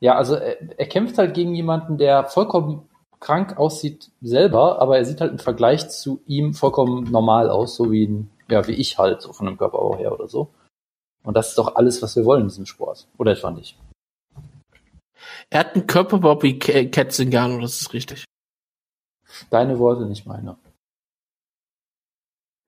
Ja, also er, er kämpft halt gegen jemanden, der vollkommen krank aussieht selber, aber er sieht halt im Vergleich zu ihm vollkommen normal aus, so wie ein, ja, wie ich halt, so von dem Körperbau her oder so. Und das ist doch alles, was wir wollen in diesem Sport. Oder etwa nicht? Er hat einen Körperbau wie Zingano, das ist richtig. Deine Worte, nicht meine.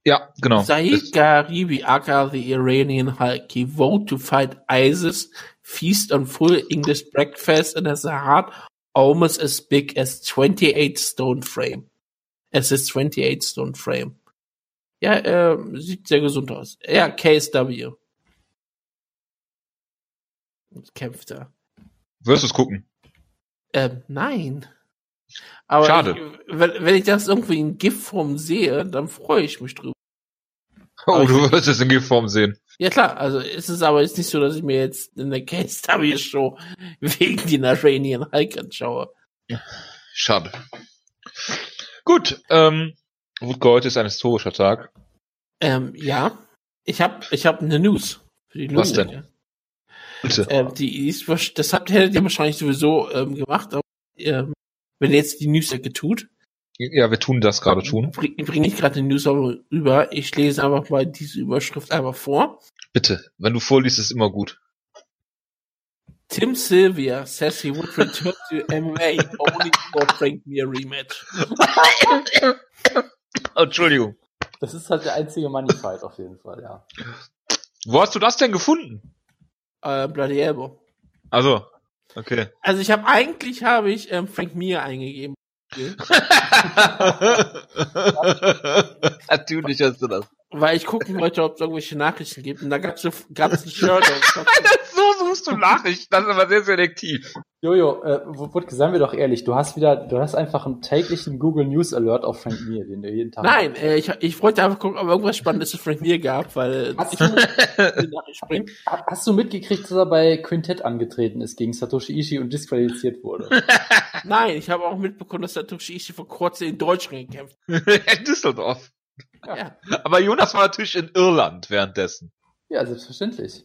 Ja, genau. Saeed Garibi, aka the Iranian Hulk, he vowed to fight ISIS, feast on full English breakfast and has a heart almost as big as 28 stone frame. Es ist 28 stone frame. Ja, äh, sieht sehr gesund aus. Ja, KSW. Kämpft er. Wirst du es gucken? Ähm, nein. Aber Schade. Ich, wenn, wenn ich das irgendwie in GIF-Form sehe, dann freue ich mich drüber. Oh, Aber du ich- wirst es in G-Form sehen. Ja klar, also ist es aber jetzt nicht so, dass ich mir jetzt in der KSW-Show [laughs] wegen den Iranian Hulk anschaue. Schade. Gut, ähm, Wutke, heute ist ein historischer Tag. Ähm, ja. Ich hab, ich hab eine News für die Was denn? Bitte. Ähm, die ist, das habt, hättet ihr wahrscheinlich sowieso ähm, gemacht, aber ähm, wenn ihr jetzt die News-Ecke tut, Ja, wir tun das gerade tun. bringe bring ich gerade die News über. Ich lese einfach mal diese Überschrift einmal vor. Bitte. Wenn du vorliest, ist immer gut. Tim Sylvia says he would return to MMA only for Frank Mir rematch. Oh, Entschuldigung. Das ist halt der einzige Money Fight auf jeden Fall, ja. Wo hast du das denn gefunden? Äh, Bloody Elbow. Also, okay. Also ich habe eigentlich habe ich ähm, Frank Mir eingegeben. Natürlich hast du das. Weil ich gucken wollte, ob es irgendwelche Nachrichten gibt. Und da gab's so, gab's ein Shirt. [laughs] so suchst du Nachrichten. Das ist aber sehr selektiv. Jojo, äh, Wutke, seien wir doch ehrlich, du hast wieder, du hast einfach einen täglichen Google News Alert auf Frank Mir, den du jeden Tag Nein, äh, ich, ich wollte einfach gucken, ob irgendwas Spannendes zu Frank Mir gab, weil Hast ich du, [laughs] die Nachricht springen. ha- hast du mitgekriegt, dass er bei Quintett angetreten ist gegen Satoshi Ishii und disqualifiziert wurde? [laughs] Nein, ich habe auch mitbekommen, dass der Toshiishi vor kurzem in Deutschland gekämpft [laughs] In Düsseldorf. hat. Ja. Aber Jonas war natürlich in Irland währenddessen. Ja, selbstverständlich.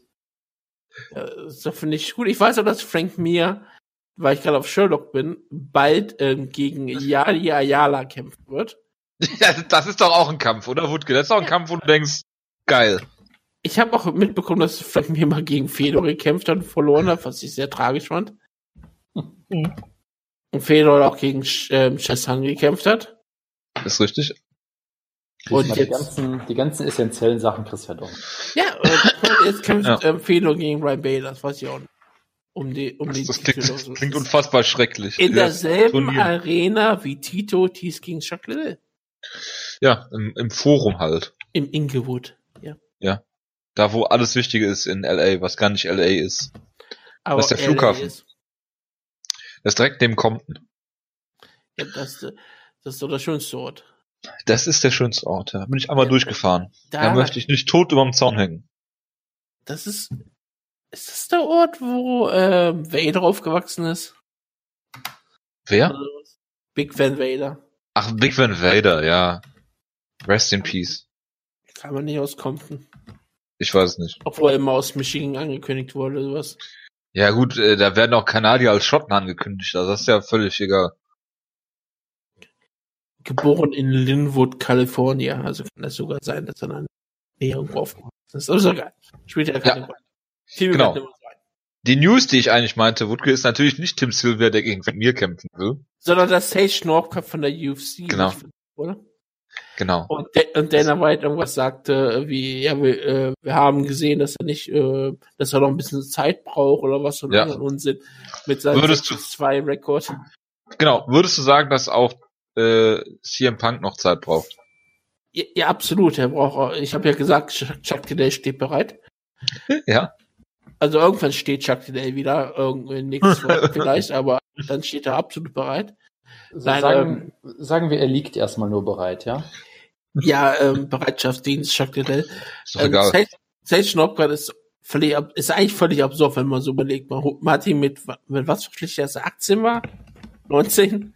Ja, Das finde ich gut. Ich weiß auch, dass Frank Mir, weil ich gerade auf Sherlock bin, bald ähm, gegen [laughs] Yari Ayala kämpfen wird. Ja, das ist doch auch ein Kampf, oder Wutke? Das ist doch ein Kampf, wo du denkst, geil. Ich habe auch mitbekommen, dass Frank Mir mal gegen Fedor gekämpft hat und verloren hat, was ich sehr tragisch fand. Mhm. Und Fedor auch gegen ähm, Chessan gekämpft hat. Ist richtig. Und die, ganzen, die ganzen essentiellen Sachen kriegst du ja doch. Ja, äh, jetzt kämpft Ja. Fedor gegen Ryan Bader, das weiß ich auch nicht. Um die, um die Das klingt, so. das klingt unfassbar schrecklich. In Ja, derselben Turnier. Arena wie Tito Tees gegen Chuck Liddell. Ja, im, im Forum halt. Im Inglewood. Ja. Da, wo alles Wichtige ist in LA, was gar nicht LA ist. Aber Das ist der LA Flughafen. Ist, Das ist direkt neben Compton. ja, das, das ist doch der schönste Ort. Das ist der schönste Ort, ja. Bin ich einmal Ja. durchgefahren. Da, Da möchte ich nicht tot überm Zaun hängen. Das ist. Ist das der Ort, wo ähm, Vader aufgewachsen ist? Wer? Big Van Vader. Ach, Big Van Vader, ja. Rest in Peace. Kann man nicht aus Compton. Ich weiß es nicht. Obwohl er immer aus Michigan angekündigt wurde oder sowas. Ja gut, äh, da werden auch Kanadier als Schotten angekündigt. Also das ist ja völlig egal. Geboren in Linwood, California. Also kann das sogar sein, dass er dann näher irgendwo aufgewachsen ist. Aber ist geil. Spielt ja keine Ja. Rolle. Viel Genau. Die News, die ich eigentlich meinte, Wutke, ist natürlich nicht Tim Silver, der gegen mir kämpfen will. Sondern das Sage Northcup von der UFC. Genau. Oder? Genau. Und, Da- und Dana White irgendwas sagte, wie, ja, wir, äh, wir haben gesehen, dass er nicht, äh, dass er noch ein bisschen Zeit braucht oder was für Ja. Unsinn mit seinem Würdest du- 2 Rekord. Genau. Würdest du sagen, dass auch äh, CM Punk noch Zeit braucht? Ja, ja, absolut. Er braucht, auch- ich habe ja gesagt, Chuck, Liddell steht bereit. Ja. Also irgendwann steht Chuck Liddell wieder, irgendwie nächstes Mal [laughs] vielleicht, aber dann steht er absolut bereit. Nein, sagen, sagen wir, er liegt erstmal nur bereit, ja? Ja, ähm, Bereitschaftsdienst, Chuck Liddell. Ist doch Ähm, egal. Sage, Sage ist völlig, ist eigentlich völlig absurd, wenn man so überlegt. Man, man hat ihn mit, mit was verpflichtet, als er 18 war? 19?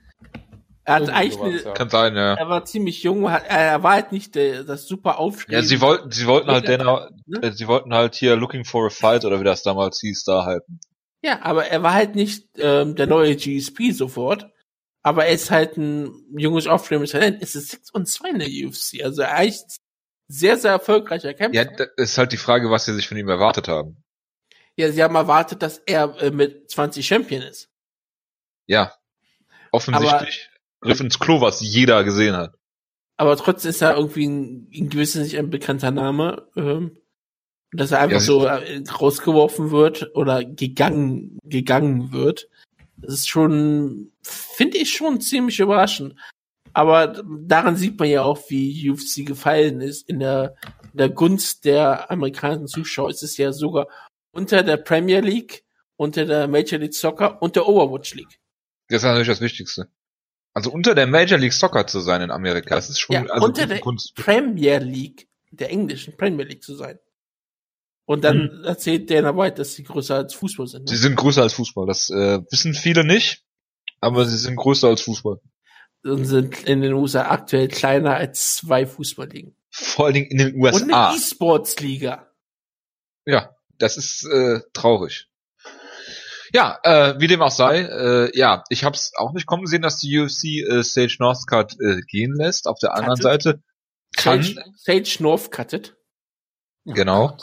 Er hat eigentlich, eine, ja. Kann sein, ja. er war ziemlich jung, hat, er war halt nicht der, das super Aufstehen. Ja, sie wollten, sie wollten halt Dana, ne? äh, sie wollten halt hier Looking for a Fight oder wie das damals hieß, da halten. Ja, aber er war halt nicht ähm, der neue GSP sofort. Aber er ist halt ein junges, aufstrebendes Talent. Es ist 6 und 2 in der UFC. Also er ist sehr, sehr erfolgreicher Kämpfer. Ja, das ist halt die Frage, was sie sich von ihm erwartet haben. Ja, sie haben erwartet, dass er äh, mit 20 Champion ist. Ja. Offensichtlich griff ins Klo, was jeder gesehen hat. Aber trotzdem ist er irgendwie ein, in gewissem Sinne ein bekannter Name. Ähm, dass er einfach Ja, so äh, rausgeworfen wird oder gegangen, gegangen wird. Das ist schon, finde ich schon ziemlich überraschend. Aber daran sieht man ja auch, wie UFC gefallen ist. In der, in der Gunst der amerikanischen Zuschauer ist es ja sogar unter der Premier League, unter der Major League Soccer und der Overwatch League. Das ist natürlich das Wichtigste. Also unter der Major League Soccer zu sein in Amerika, das ist schon Ja, also unter der Kunst. Premier League, der englischen Premier League zu sein. Und dann erzählt Dana White, dass sie größer als Fußball sind. Sie Ne? sind größer als Fußball. Das äh, wissen viele nicht, aber sie sind größer als Fußball. Und sind in den USA aktuell kleiner als zwei Fußballligen. Vor allen Dingen in den Und eine USA. E-Sports-Liga. Ja, das ist äh, traurig. Ja, äh, wie dem auch sei, äh, ja, ich habe es auch nicht kommen sehen, dass die UFC äh, Sage Northcutt äh, gehen lässt. Auf der anderen Cuttet. Seite kann, Sage, Sage North cuttet. genau.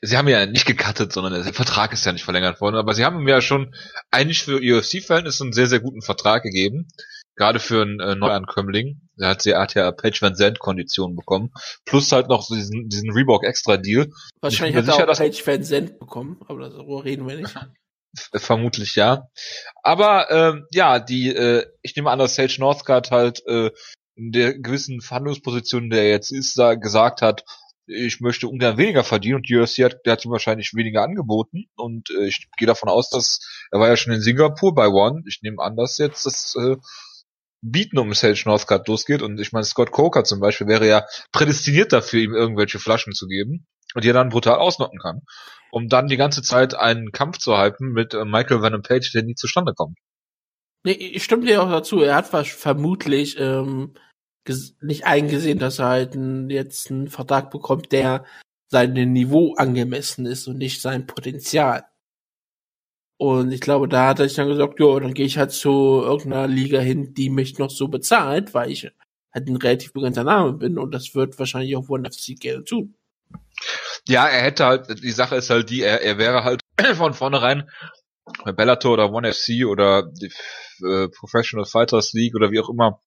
Sie haben ja nicht gecuttet, sondern der Vertrag ist ja nicht verlängert worden, aber sie haben ja schon eigentlich für UFC-Verhältnisse einen sehr, sehr guten Vertrag gegeben. Gerade für einen äh, Neuankömmling. Er hat, er hat ja Page Van Zandt Konditionen bekommen. Plus halt noch so diesen, diesen Reebok Extra Deal. Wahrscheinlich hat mir er auch sicher, Page Van Zandt bekommen, aber darüber reden wir nicht. [laughs] Vermutlich ja. Aber ähm, ja, die, äh, ich nehme an, dass Sage Northcutt halt äh, in der gewissen Verhandlungsposition, der er jetzt ist, da gesagt hat, ich möchte ungern weniger verdienen und die UFC hat, der hat ihm wahrscheinlich weniger angeboten und äh, ich gehe davon aus, dass er war ja schon in Singapur bei One. Ich nehme an, dass jetzt das äh, Bieten um Sage Northcutt losgeht und ich meine, Scott Coker zum Beispiel wäre ja prädestiniert dafür, ihm irgendwelche Flaschen zu geben und die er dann brutal ausnocken kann um dann die ganze Zeit einen Kampf zu halten mit äh, Michael Venom Page, der nie zustande kommt. Nee, ich stimme dir auch dazu. Er hat vermutlich ähm, nicht eingesehen, dass er halt jetzt einen Vertrag bekommt, der seinem Niveau angemessen ist und nicht sein Potenzial. Und ich glaube, da hat er sich dann gesagt, jo, dann gehe ich halt zu irgendeiner Liga hin, die mich noch so bezahlt, weil ich halt ein relativ bekannter Name bin und das wird wahrscheinlich auch One FC gerne tun. Ja, er hätte halt, die Sache ist halt die, er, er wäre halt [clears throat] von vornherein bei Bellator oder One FC oder die äh, Professional Fighters League oder wie auch immer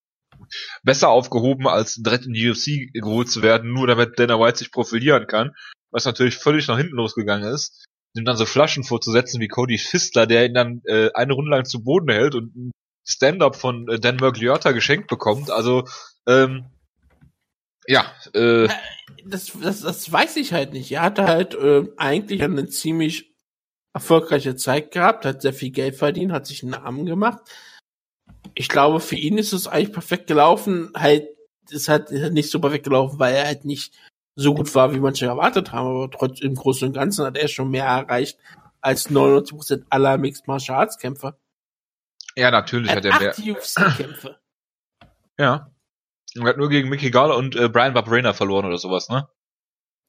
besser aufgehoben, als direkt in die UFC geholt zu werden, nur damit Dana White sich profilieren kann. Was natürlich völlig nach hinten losgegangen ist. Ihm dann so Flaschen vorzusetzen wie Cody Fistler, der ihn dann äh, eine Runde lang zu Boden hält und ein Stand-up von äh, Dan Mergliotta geschenkt bekommt. Also, ähm, ja, äh, Das, das, das weiß ich halt nicht. Er hatte halt äh, eigentlich eine ziemlich erfolgreiche Zeit gehabt, hat sehr viel Geld verdient, hat sich einen Namen gemacht. Ich glaube, für ihn ist es eigentlich perfekt gelaufen. Halt, es hat nicht so perfekt gelaufen, weil er halt nicht so gut war, wie manche erwartet haben. Aber trotz im Großen und Ganzen hat er schon mehr erreicht als 99% aller Mixed Martial Arts Kämpfer. ja, natürlich Er hat hat er mehr. acht UFC-Kämpfe. Ja. Er hat nur gegen Mickey Gall und äh, Brian Barberena verloren oder sowas, ne?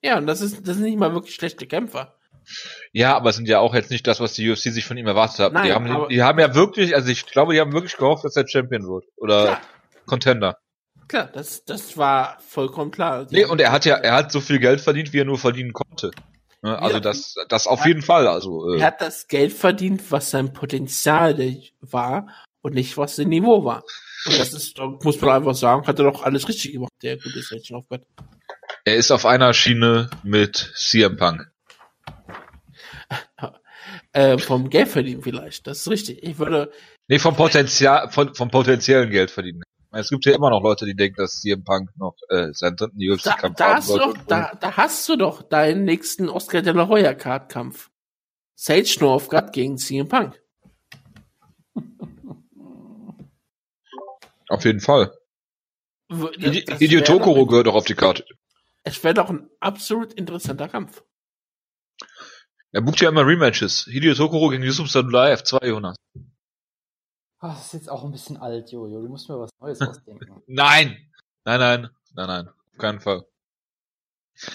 Ja, und das ist, das sind nicht mal wirklich schlechte Kämpfer. Ja, aber es sind ja auch jetzt nicht das, was die UFC sich von ihm erwartet hat. Nein, die, haben, die haben ja wirklich, also ich glaube, die haben wirklich gehofft, dass er Champion wird. Oder Klar, Contender. Klar, das, das war vollkommen klar. Nee, und er hat ja, er hat so viel Geld verdient, wie er nur verdienen konnte. Ne? Also Ja. das, das auf jeden Fall. Also Er äh, hat das Geld verdient, was sein Potenzial war und nicht, was sein Niveau war. Und das ist, da muss man einfach sagen, hat er doch alles richtig gemacht, der gute Station of God. er ist auf einer Schiene mit CM Punk. [laughs] Äh, vom Geld verdienen vielleicht, das ist richtig. Ich würde, Nee, vom Potenzial, von, vom potenziellen Geld verdienen. Es gibt ja immer noch Leute, die denken, dass CM Punk noch äh, seinen dritten da, UFC-Kampf da haben hast du doch, da, da hast du doch deinen nächsten Oscar de la Hoya Card Kampf. Sage Northgard gegen CM Punk. [laughs] Auf jeden Fall. Das Tokoro doch- gehört auch auf die Karte. Es wäre doch ein absolut interessanter Kampf. Er bucht ja immer Rematches. Hideo Tokoro gegen Yusuf Sadullah F2, Jonas. Ah, das ist jetzt auch ein bisschen alt, Jojo. Du musst mir was Neues [laughs] ausdenken. Nein! Nein, nein, nein, nein. Auf keinen Fall.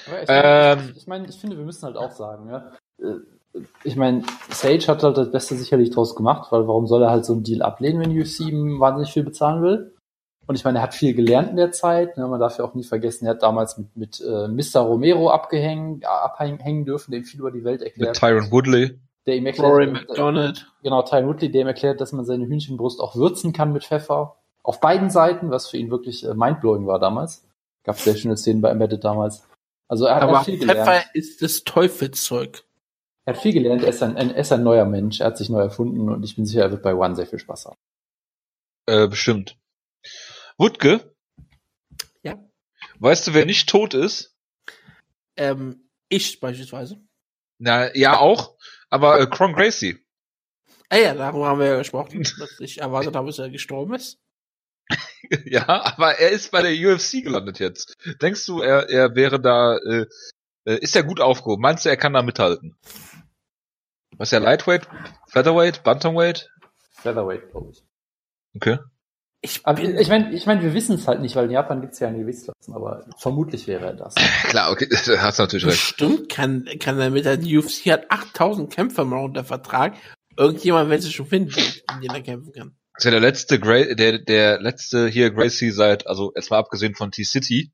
Aber ich, Ähm. ich meine, ich finde, wir müssen halt auch sagen, ja. äh, Ich meine, Sage hat halt das Beste sicherlich draus gemacht, weil warum soll er halt so einen Deal ablehnen, wenn UFC ihm wahnsinnig viel bezahlen will? Und ich meine, er hat viel gelernt in der Zeit. Ne? Man darf ja auch nie vergessen, er hat damals mit, mit äh, Mr. Romero abgehängt, abhängen dürfen, dem viel über die Welt erklärt. Mit Tyron Woodley. Der ihm erklärt, Rory McDonald. genau, Tyron Woodley, der ihm erklärt, dass man seine Hühnchenbrust auch würzen kann mit Pfeffer. Auf beiden Seiten, was für ihn wirklich äh, mindblowing war damals. Gab sehr schöne Szenen bei Embedded damals. Also er hat, er Aber viel gelernt. Pfeffer ist das Teufelszeug. Er hat viel gelernt, er ist, ein, ein, er ist ein neuer Mensch, er hat sich neu erfunden und ich bin sicher, er wird bei One sehr viel Spaß haben. Äh, bestimmt. Wutke? Ja. Weißt du, wer nicht tot ist? Ähm, ich beispielsweise. Na, ja, auch. Aber äh, Kron Gracie. Ah ja, darüber haben wir ja gesprochen, dass ich erwartet habe, dass er gestorben ist. [laughs] ja, aber er ist bei der UFC gelandet jetzt. Denkst du, er, er wäre da, äh, äh, ist er gut aufgehoben? Meinst du, er kann da mithalten? Was ist er, Lightweight, Featherweight, Bantamweight? Featherweight, glaube ich. Okay. Ich bin, ich meine, ich mein, wir wissen es halt nicht, weil in Japan gibt's ja eine Gewichtsklassen, aber vermutlich wäre er das. [laughs] Klar, okay, [laughs] da hast du natürlich recht. bestimmt kann, kann er mit der die UFC hat 8000 Kämpfer mal unter Vertrag. Irgendjemand wird sich schon finden, in den er kämpfen kann. Das ist ja der letzte Gra der, der letzte hier Gracie seit, also erstmal abgesehen von T-City,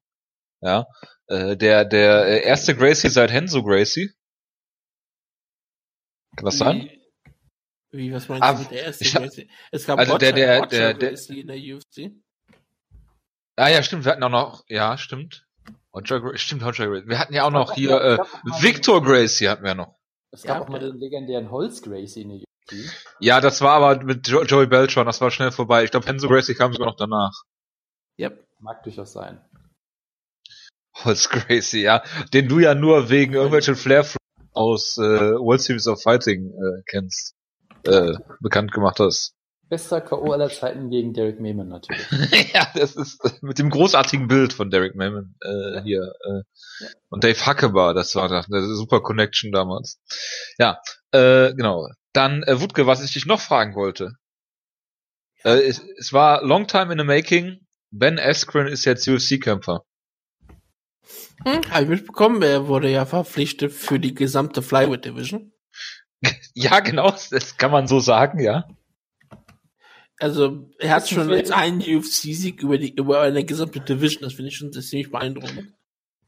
ja, äh, der, der äh, erste Gracie seit Henzo Gracie. Kann das sein? Wie, was meinst Ah, du mit der ersten hab- Gracie? Es gab also der- Roger- der- Roger der- der- Gracie in der UFC. Ah ja, stimmt, wir hatten auch noch, ja, stimmt. Roger, stimmt, Roger Gracie. Wir hatten ja auch noch hier, äh, Victor Gracie hatten wir noch. Es gab Ja, auch mal den legendären Holz Gracie in der UFC. Ja, das war aber mit jo Joey Beltran, das war schnell vorbei. Ich glaube, Henzo Gracie kam sogar noch danach. Yep. Mag durchaus sein. Holz Gracie, ja. Den du ja nur wegen irgendwelchen Flair aus äh, World Series of Fighting äh, kennst, äh, bekannt gemacht hast. Bester K.O. aller Zeiten gegen Derek Mehman natürlich. [laughs] ja, das ist äh, mit dem großartigen Bild von Derek Mammon äh, hier äh, und Dave Huckebar, das war das, eine super Connection damals. Ja, äh, genau. Dann äh, Wutke, was ich dich noch fragen wollte. Äh, es, es war long time in the making. Ben Askren ist jetzt UFC-Kämpfer. Hm, Habe ich mitbekommen, er wurde ja verpflichtet für die gesamte Flyweight Division. [laughs] Ja, genau, das kann man so sagen, ja. Also, er hat schon jetzt einen UFC-Sieg über die, über eine gesamte Division. Das finde ich schon ziemlich beeindruckend.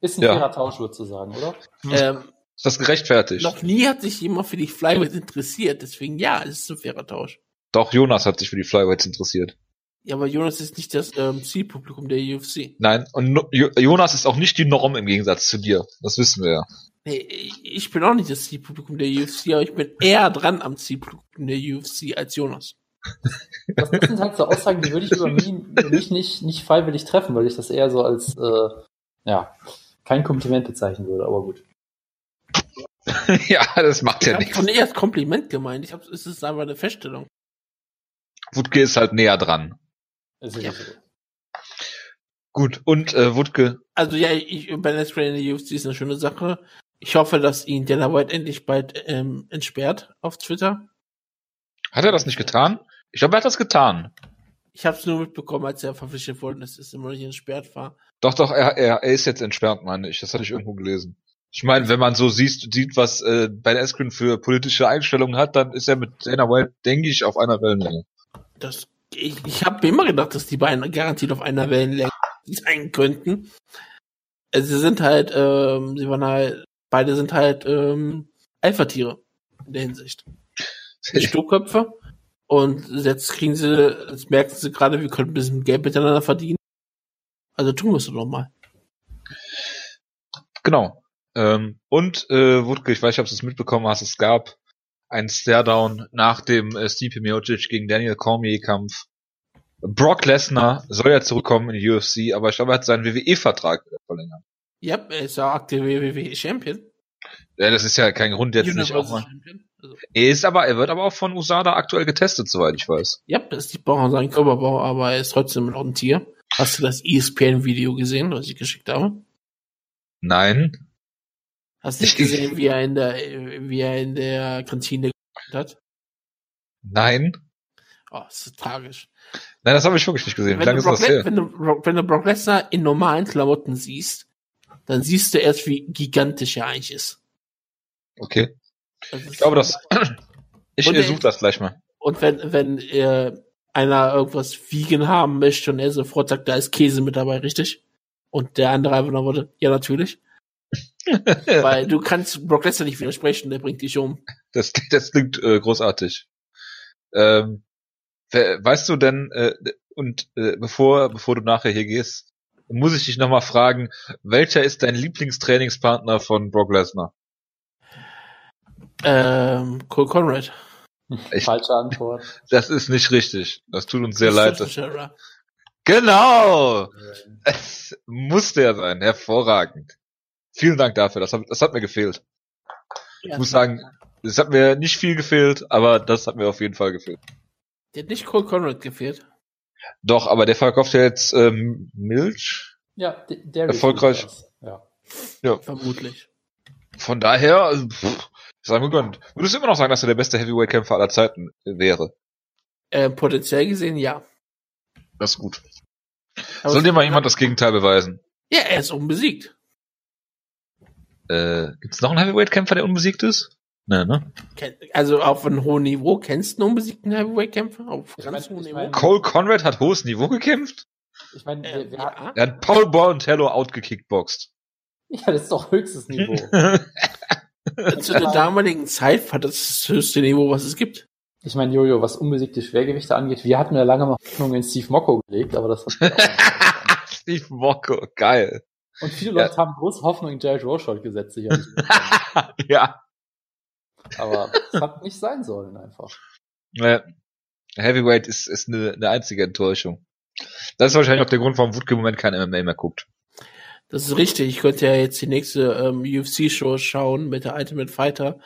Ist ein Ja. fairer Tausch, würdest du sagen, oder? Ähm, Ist das gerechtfertigt? noch nie hat sich jemand für die Flyweight interessiert. Deswegen, ja, es ist ein fairer Tausch. Doch, Jonas hat sich für die Flyweights interessiert. Ja, aber Jonas ist nicht das ähm, Zielpublikum der UFC. Nein, und no Jo- Jonas ist auch nicht die Norm im Gegensatz zu dir. Das wissen wir ja. Nee, ich bin auch nicht das Zielpublikum der UFC, aber ich bin eher dran am Zielpublikum der UFC als Jonas. Das sind halt so Aussagen, die würde ich über mich, über mich nicht, nicht freiwillig treffen, weil ich das eher so als, äh, ja, kein Kompliment bezeichnen würde, aber gut. [laughs] ja, das macht Ich ja habe nichts. von eher als Kompliment gemeint. Ich hab, es ist einfach eine Feststellung. Wutke ist halt näher dran. Ist ja. Nicht. Gut, und äh, Wutke, Also ja, ich, Ben Askren in der UFC ist eine schöne Sache. Ich hoffe, dass ihn Dana White endlich bald ähm, entsperrt auf Twitter. hat er das nicht getan? Ich glaube, er hat das getan. Ich habe es nur mitbekommen, als er verpflichtet wurde, dass es immer noch nicht entsperrt war. Doch, doch, er, er, er ist jetzt entsperrt, meine ich. Das hatte ich irgendwo gelesen. Ich meine, wenn man so sieht, sieht was äh, Ben Askren für politische Einstellungen hat, dann ist er mit Dana White, denke ich, auf einer Wellenlänge. Das, ich ich habe mir immer gedacht, dass die beiden garantiert auf einer Wellenlänge sein könnten. Also sie sind halt, ähm, sie waren halt, beide sind halt ähm, Alpha-Tiere in der Hinsicht. [laughs] Sturköpfe. Und jetzt kriegen sie, jetzt merken sie gerade, wir können ein bisschen Geld miteinander verdienen. Also tun wir es doch mal. Genau. Ähm, und äh, Wutke, ich weiß nicht, ob du es mitbekommen hast, es gab ein Staredown nach dem äh, Stipe Miocic gegen Daniel Cormier Kampf. Brock Lesnar soll ja zurückkommen in die UFC, aber ich glaube, er hat seinen WWE-Vertrag verlängert. Ja, er ist ja aktuell WWE Champion. Ja, das ist ja kein Grund jetzt nicht auch Universal mal. Also, Er ist aber, er wird aber auch von USADA aktuell getestet, soweit ich weiß. ja, das ist die Bauer sein Körperbau, aber er ist trotzdem noch ein Tier. Hast du das ESPN-Video gesehen, was ich geschickt habe? Nein. Hast du nicht Ich- gesehen, wie er in der, wie er in der Kantine gearbeitet hat? Nein. Oh, das ist tragisch. Nein, das habe ich wirklich nicht gesehen. Wie Wenn lange du, ist Brock das Le- her? wenn, du, wenn du Brock Lesnar in normalen Klamotten siehst, dann siehst du erst, wie gigantisch er eigentlich ist. Okay. Ist Ich glaube, das. [clears throat] ich suche das gleich mal. Und wenn, wenn äh, einer irgendwas vegan haben möchte und er sofort sagt, da ist Käse mit dabei, richtig? Und der andere einfach noch wurde, ja, natürlich. [laughs] Weil du kannst Brock Lesnar nicht widersprechen, der bringt dich um. Das, das klingt äh, großartig. Ähm, we- weißt du denn, äh, und äh, bevor, bevor du nachher hier gehst, muss ich dich nochmal fragen, welcher ist dein Lieblingstrainingspartner von Brock Lesnar? Ähm, Cole Conrad. Ich- Falsche Antwort. Das ist nicht richtig. Das tut uns sehr leid. Genau! Es muss der sein. Hervorragend. Vielen Dank dafür. Das hat, das hat mir gefehlt. Ich Ja. muss sagen, es hat mir nicht viel gefehlt, aber das hat mir auf jeden Fall gefehlt. Der hat nicht Cole Conrad gefehlt. Doch, aber der verkauft ja jetzt ähm, Milch. Ja, der, der Erfolgreich. Ja. Ja. Vermutlich. Von daher, also, pff, sei mir gönnt. Würdest du immer noch sagen, dass er der beste Heavyweight-Kämpfer aller Zeiten wäre? Äh, potenziell gesehen, ja. Das ist gut. Aber Soll dir mal jemand das Gegenteil beweisen? Ja, er ist unbesiegt. Äh, gibt's noch einen Heavyweight-Kämpfer, der unbesiegt ist? Nee, ne? Ken- Also auf einem hohen Niveau. Kennst du einen unbesiegten Heavyweight-Kämpfer? Auf Ich ganz hohem Niveau? Cole Conrad hat hohes Niveau gekämpft? Ich meine, wir, wir hatten, ja. Er hat Paul Bontello outgekickboxt. ja, das ist doch höchstes Niveau. [laughs] Zu der damaligen Zeit war das das höchste Niveau, was es gibt. Ich meine, Jojo, was unbesiegte Schwergewichte angeht, wir hatten ja lange mal Hoffnung in Steve Mocco gelegt, aber das hat [laughs] Steve Mocco, geil. Und viele Ja. Leute haben große Hoffnung in Jared Rochold gesetzt, sicherlich. [laughs] ja. Aber es hat nicht sein sollen einfach. Äh, Heavyweight ist, ist eine, eine einzige Enttäuschung. Das ist wahrscheinlich auch der Grund, warum Wutke im Moment kein MMA mehr guckt. Das ist richtig. Ich könnte ja jetzt die nächste ähm, UFC-Show schauen mit der Ultimate Fighter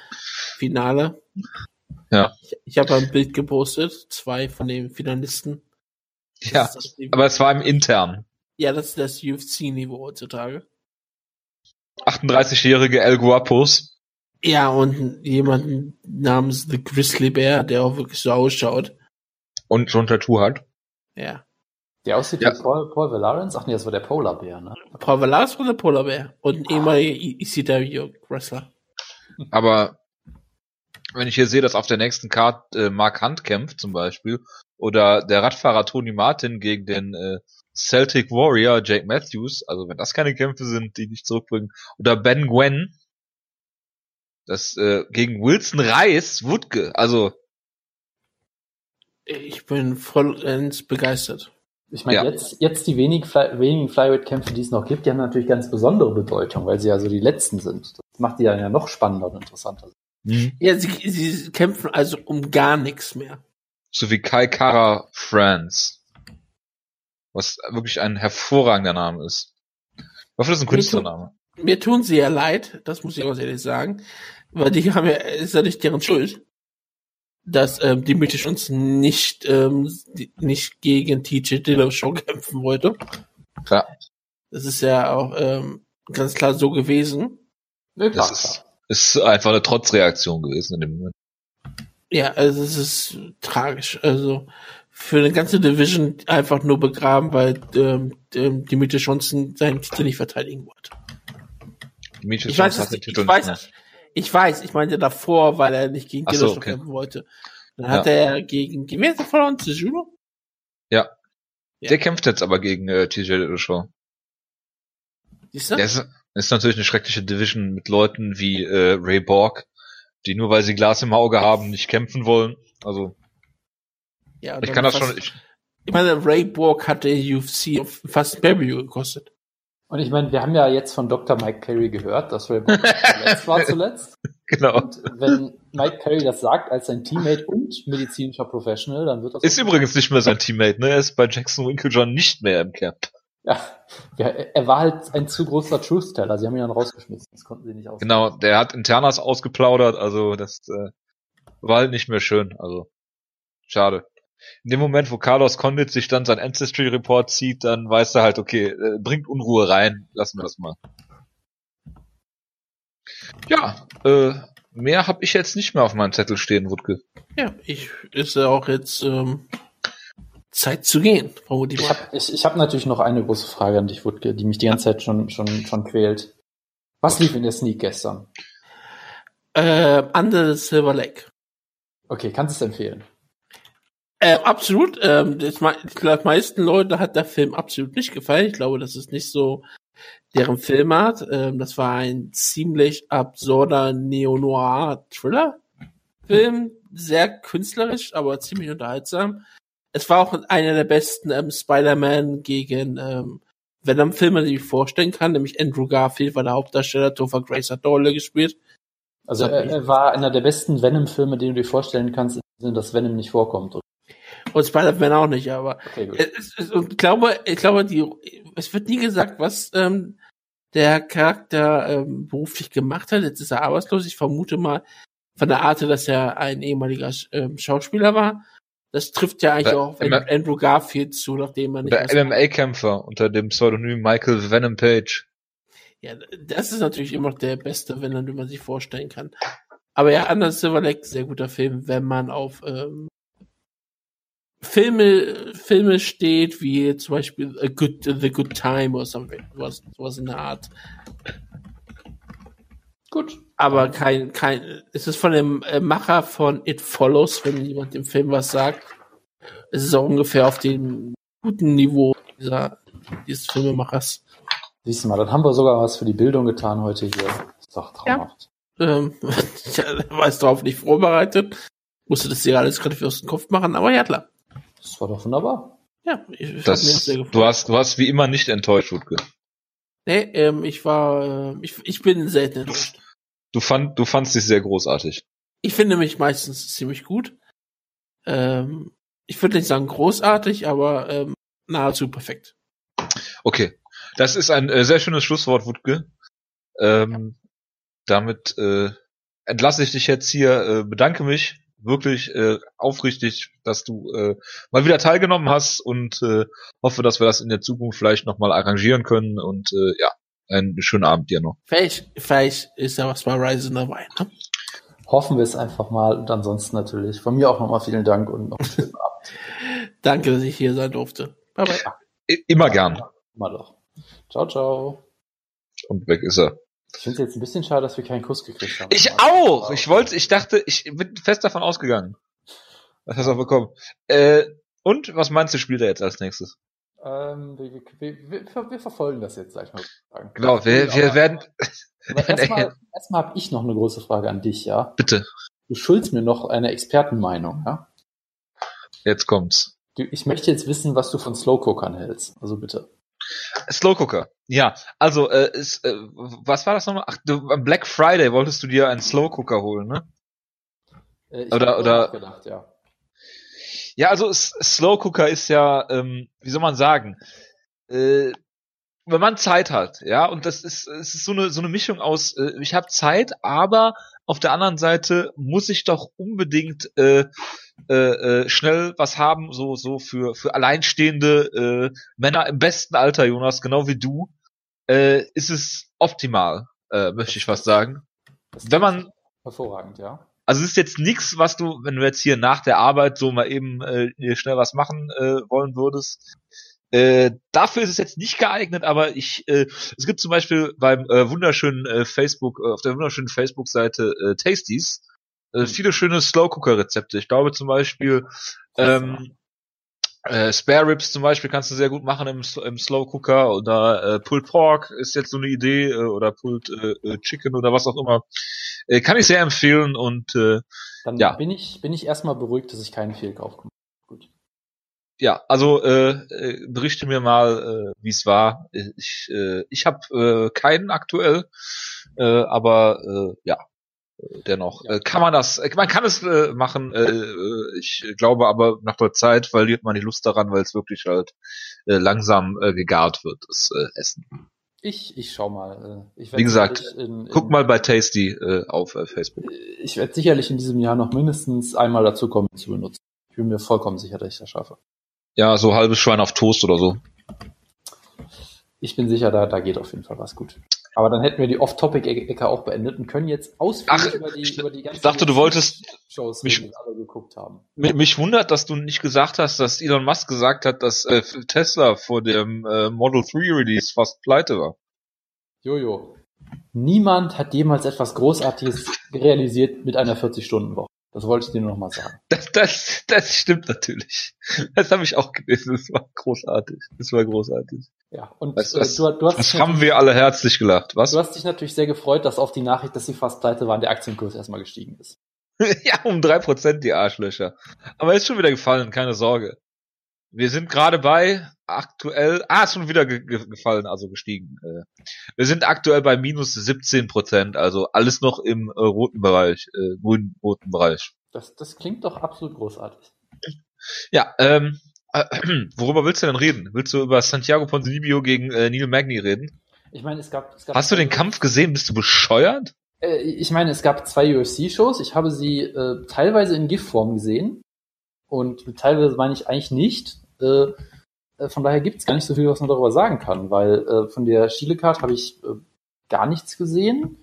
Finale. Ja. Ich, ich habe ein Bild gepostet, zwei von den Finalisten. Das Ja, das aber es war im intern. ja, das ist das UFC-Niveau heutzutage. 38-jährige El Guapos. Ja, und jemanden namens The Grizzly Bear, der auch wirklich so ausschaut. und schon Tattoo hat. Ja. Der aussieht Ja. wie Paul, Paul Vallarens? Ach nee, das war der Polarbär, ne? Paul Valaris oder Polar Bear? Und ein ehemaliger ECW-Wrestler. Aber wenn ich hier sehe, dass auf der nächsten Card äh, Mark Hunt kämpft zum Beispiel oder der Radfahrer Tony Martin gegen den äh, Celtic Warrior Jake Matthews, also wenn das keine Kämpfe sind, die dich zurückbringen, oder Ben Gwen, das äh, gegen Wilson Reis Wutke, also Ich bin vollends begeistert. Ich meine, Ja. jetzt, jetzt die wenigen, Fly, wenigen Flyweight-Kämpfe, die es noch gibt, die haben natürlich ganz besondere Bedeutung, weil sie ja so die letzten sind. Das macht die dann ja noch spannender und interessanter. Mhm. Ja, sie, sie kämpfen also um gar nichts mehr. So wie Kai Kara France. Was wirklich ein hervorragender Name ist. Ich hoffe, das ist ein Mir Künstlername. Mir tun sie ja leid, das muss ich ganz ehrlich sagen, weil die haben ja, ist ja nicht deren Schuld, dass ähm, Dimitri uns nicht, ähm, die, nicht gegen TJ Dillashaw kämpfen wollte. Ja. Das ist ja auch ähm, ganz klar so gewesen. Ja, Das ist, ist einfach eine Trotzreaktion gewesen in dem Moment. Ja, also es ist tragisch. Also für eine ganze Division einfach nur begraben, weil ähm, ähm, Dimitri Johnson seinen Titel nicht verteidigen wollte. Demetrius Ich weiß, Johnson es hat den nicht, Titel ich weiß, nicht ich weiß, ich meinte davor, weil er nicht gegen Ach so, Dillashaw okay. kämpfen wollte. Dann Ja. hat er gegen, wer ist er verloren? Tsujudo? mehr. Ja. Der kämpft jetzt aber gegen äh, TJ Dillashaw. Siehst du? Der ist, ist natürlich eine schreckliche Division mit Leuten wie äh, Ray Borg, die nur weil sie Glas im Auge haben, nicht kämpfen wollen. Also ja, ich kann das schon. Ich, Ich meine, Ray Borg hat der UFC fast Pay-Per-View gekostet. Und ich meine, wir haben ja jetzt von Dr. Mike Perry gehört, dass Ray Borg verletzt war zuletzt. [laughs] genau. Und wenn Mike Perry das sagt als sein Teammate und medizinischer Professional, dann wird das Ist übrigens nicht mehr sein [laughs] Teammate, ne? Er ist bei Jackson Winklejohn nicht mehr im Camp. ja, ja, er war halt ein zu großer Truth-Teller. Sie haben ihn dann rausgeschmissen. Das konnten sie nicht aus. Genau, der hat Internas ausgeplaudert, also das äh, war halt nicht mehr schön, also schade. In dem Moment, wo Carlos Condit sich dann sein Ancestry Report zieht, dann weiß er halt, okay, äh, bringt Unruhe rein, lassen wir das mal. Ja, äh, mehr habe ich jetzt nicht mehr auf meinem Zettel stehen, Wutke. Ja, ich ist ja auch jetzt ähm, Zeit zu gehen, vermute ich habe ich, ich hab natürlich noch eine große Frage an dich, Wutke, die mich die ganze Zeit schon, schon, schon quält. Was lief in der Sneak gestern? Äh, Under the Silver Lake. Okay, kannst du es empfehlen? Äh, absolut. Ähm, das, ich glaube, meisten Leute hat der Film absolut nicht gefallen. Ich glaube, das ist nicht so deren Filmart. Ähm, das war ein ziemlich absurder Neo-Noir-Thriller-Film. Sehr künstlerisch, aber ziemlich unterhaltsam. Es war auch einer der besten ähm, Spider-Man gegen ähm, Venom-Filme, die ich vorstellen kann. Nämlich Andrew Garfield war der Hauptdarsteller, Topher Grace hat Dolle gespielt. Also er, er war einer der besten Venom-Filme, den du dir vorstellen kannst, in dem Sinne, dass Venom nicht vorkommt. Und Spider-Man auch nicht, aber Okay, gut. es, es, und ich glaube, ich glaube, die, es wird nie gesagt, was ähm, der Charakter ähm, beruflich gemacht hat. Jetzt ist er arbeitslos. Ich vermute mal von der Art, dass er ein ehemaliger ähm, Schauspieler war. Das trifft ja eigentlich Oder auch immer- Andrew Garfield zu, nachdem er nicht Der MMA-Kämpfer unter dem Pseudonym Michael Venom Page. Ja, das ist natürlich immer noch der beste, wenn den man sich vorstellen kann. Aber ja, Under the Silver Lake, sehr guter Film, wenn man auf ähm, Filme, Filme steht, wie zum Beispiel A Good, The Good Time oder something, sowas, sowas in der Art. Gut. Aber kein, kein, es ist von dem äh, Macher von It Follows, wenn jemand dem Film was sagt. Es ist auch ungefähr auf dem guten Niveau dieser, dieses Filmemachers. Siehst du mal, dann haben wir sogar was für die Bildung getan heute hier. Ist doch traumhaft. Ähm, [laughs] ich war jetzt darauf nicht vorbereitet. Musste das hier alles gerade für aus dem Kopf machen, aber ja klar. Das war doch wunderbar. Ja, ich, ich Das, mir das sehr gefreut. du hast, du hast wie immer nicht enttäuscht, Wutke. Nee, ähm, ich war, äh, ich, ich bin selten enttäuscht. Du fand, du fandst dich sehr großartig. Ich finde mich meistens ziemlich gut. Ähm, ich würde nicht sagen großartig, aber ähm, nahezu perfekt. Okay. Das ist ein äh, sehr schönes Schlusswort, Wutke. Ähm, damit äh, entlasse ich dich jetzt hier, äh, bedanke mich wirklich äh, aufrichtig, dass du äh, mal wieder teilgenommen hast und äh, hoffe, dass wir das in der Zukunft vielleicht nochmal arrangieren können und äh, ja, einen schönen Abend dir noch. Vielleicht, vielleicht ist ja was bei Ryzen dabei. Ne? Hoffen wir es einfach mal und ansonsten natürlich von mir auch nochmal vielen Dank und noch einen schönen Abend. [laughs] Danke, dass ich hier sein durfte. Bye bye. Immer gern. Mal doch. Ciao, ciao. Und weg ist er. Ich finde es jetzt ein bisschen schade, dass wir keinen Kuss gekriegt haben. Ich auch. Ich wollte, ich dachte, ich bin fest davon ausgegangen. Das hast du auch bekommen. Äh, und was meinst du, spielt er jetzt als nächstes? Ähm, wir, wir, wir, wir, verfolgen das jetzt, sag ich mal. Genau, wir, wir werden. [laughs] Erstmal [laughs] erstmal habe ich noch eine große Frage an dich, ja? Bitte. Du schuldest mir noch eine Expertenmeinung, ja? Jetzt kommt's. Du, ich möchte jetzt wissen, was du von Slowcookern hältst. Also bitte. Slow Cooker. Ja, also äh, ist, äh, was war das nochmal? Ach, du, am Black Friday wolltest du dir einen Slow Cooker holen, ne? Äh, ich Oder- oder- nachgedacht, ja. Ja, also S- Slow Cooker ist ja, ähm, wie soll man sagen, äh, wenn man Zeit hat, ja, und das ist, es ist so eine so eine Mischung aus, äh, ich habe Zeit, aber auf der anderen Seite muss ich doch unbedingt äh, äh, äh, schnell was haben, so so für für alleinstehende äh, Männer im besten Alter, Jonas, genau wie du, äh, ist es optimal, äh, möchte ich fast sagen. Wenn man hervorragend, ja. also es ist jetzt nichts, was du, wenn du jetzt hier nach der Arbeit so mal eben äh, schnell was machen äh, wollen würdest. Äh, dafür ist es jetzt nicht geeignet, aber ich, äh, es gibt zum Beispiel beim äh, wunderschönen äh, Facebook, äh, auf der wunderschönen Facebook-Seite äh, Tasties äh, viele schöne Slow-Cooker-Rezepte. Ich glaube zum Beispiel ähm, äh, Spare Ribs zum Beispiel kannst du sehr gut machen im, im Slow Cooker oder äh, Pulled Pork ist jetzt so eine Idee äh, oder Pulled äh, äh, Chicken oder was auch immer. Äh, kann ich sehr empfehlen und äh, Dann Ja. bin ich, bin ich erstmal beruhigt, dass ich keinen Fehlkauf gemacht habe. Gut. ja, also äh, äh, berichte mir mal, äh, wie es war. Ich äh, ich habe äh, keinen aktuell, äh, aber äh, ja, äh, dennoch äh, kann man das, äh, man kann es äh, machen. Ich glaube aber nach der Zeit verliert man die Lust daran, weil es wirklich halt langsam gegart wird, das Essen. Ich, ich schau mal. Ich Wie gesagt, in, in, Guck mal bei Tasty auf Facebook. Ich werde sicherlich in diesem Jahr noch mindestens einmal dazu kommen, zu benutzen. Ich bin mir vollkommen sicher, dass ich das schaffe. Ja, so halbes Schwein auf Toast oder so. Ich bin sicher, da, da geht auf jeden Fall was gut. Aber dann hätten wir die Off-Topic-Ecke auch beendet und können jetzt ausführlich Ach, über die, ich- über die ganzen Ich dachte, du wolltest Shows mich- die alle geguckt haben. Mich, mich wundert, dass du nicht gesagt hast, dass Elon Musk gesagt hat, dass äh, Tesla vor dem äh, Model 3 Release fast pleite war. Jojo. Niemand hat jemals etwas Großartiges realisiert mit einer 40-Stunden-Woche. Das wollte ich dir nur noch mal sagen. Das, das, das stimmt natürlich. Das habe ich auch gelesen. Das war großartig. Das war großartig. Ja, und Was- äh, was- du, du, hast Das haben wir alle herzlich gelacht. Was? du hast dich natürlich sehr gefreut, dass auf die Nachricht, dass sie fast pleite waren, der Aktienkurs erstmal gestiegen ist. [laughs] ja, um drei Prozent die Arschlöcher. Aber ist schon wieder gefallen, keine Sorge. Wir sind gerade bei aktuell, ah, ist schon wieder ge ge gefallen, also gestiegen. Äh, wir sind aktuell bei minus 17 Prozent, also alles noch im äh, roten Bereich, äh, grün-roten Bereich. Das, das klingt doch absolut großartig. Ja, ähm, äh, [clears throat] worüber willst du denn reden? Willst du über Santiago Ponzinibbio gegen äh, Neil Magny reden? Ich meine, es gab, es gab Hast du den Kampf gesehen? Bist du bescheuert? Äh, ich meine, es gab zwei UFC-Shows. Ich habe sie äh, teilweise in GIF-Form gesehen. Und teilweise meine ich eigentlich nicht. Äh, von daher gibt es gar nicht so viel, was man darüber sagen kann, weil äh, von der Chile-Card habe ich äh, gar nichts gesehen.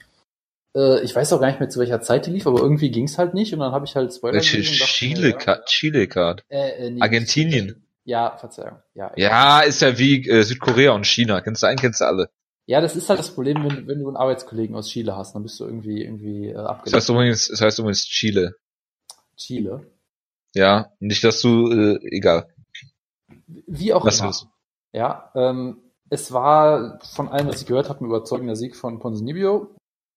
Äh, ich weiß auch gar nicht mehr, zu welcher Zeit die lief, aber irgendwie ging es halt nicht. Und dann habe ich halt Spoiler Welche Chile-Card? Chile-Card? Äh, äh, nee, Argentinien. Ja, Verzeihung. Ja, Ja, ist ja wie äh, Südkorea und China. Kennst du einen, kennst du alle. ja, das ist halt das Problem, wenn, wenn du einen Arbeitskollegen aus Chile hast, dann bist du irgendwie irgendwie äh, Das abgelenkt. heißt übrigens, das heißt übrigens Chile. Chile. Ja, nicht, dass du, äh, egal. Wie auch Lass immer. es. Ja, ähm, es war von allem, was ich gehört habe, ein überzeugender Sieg von Ponzinibbio.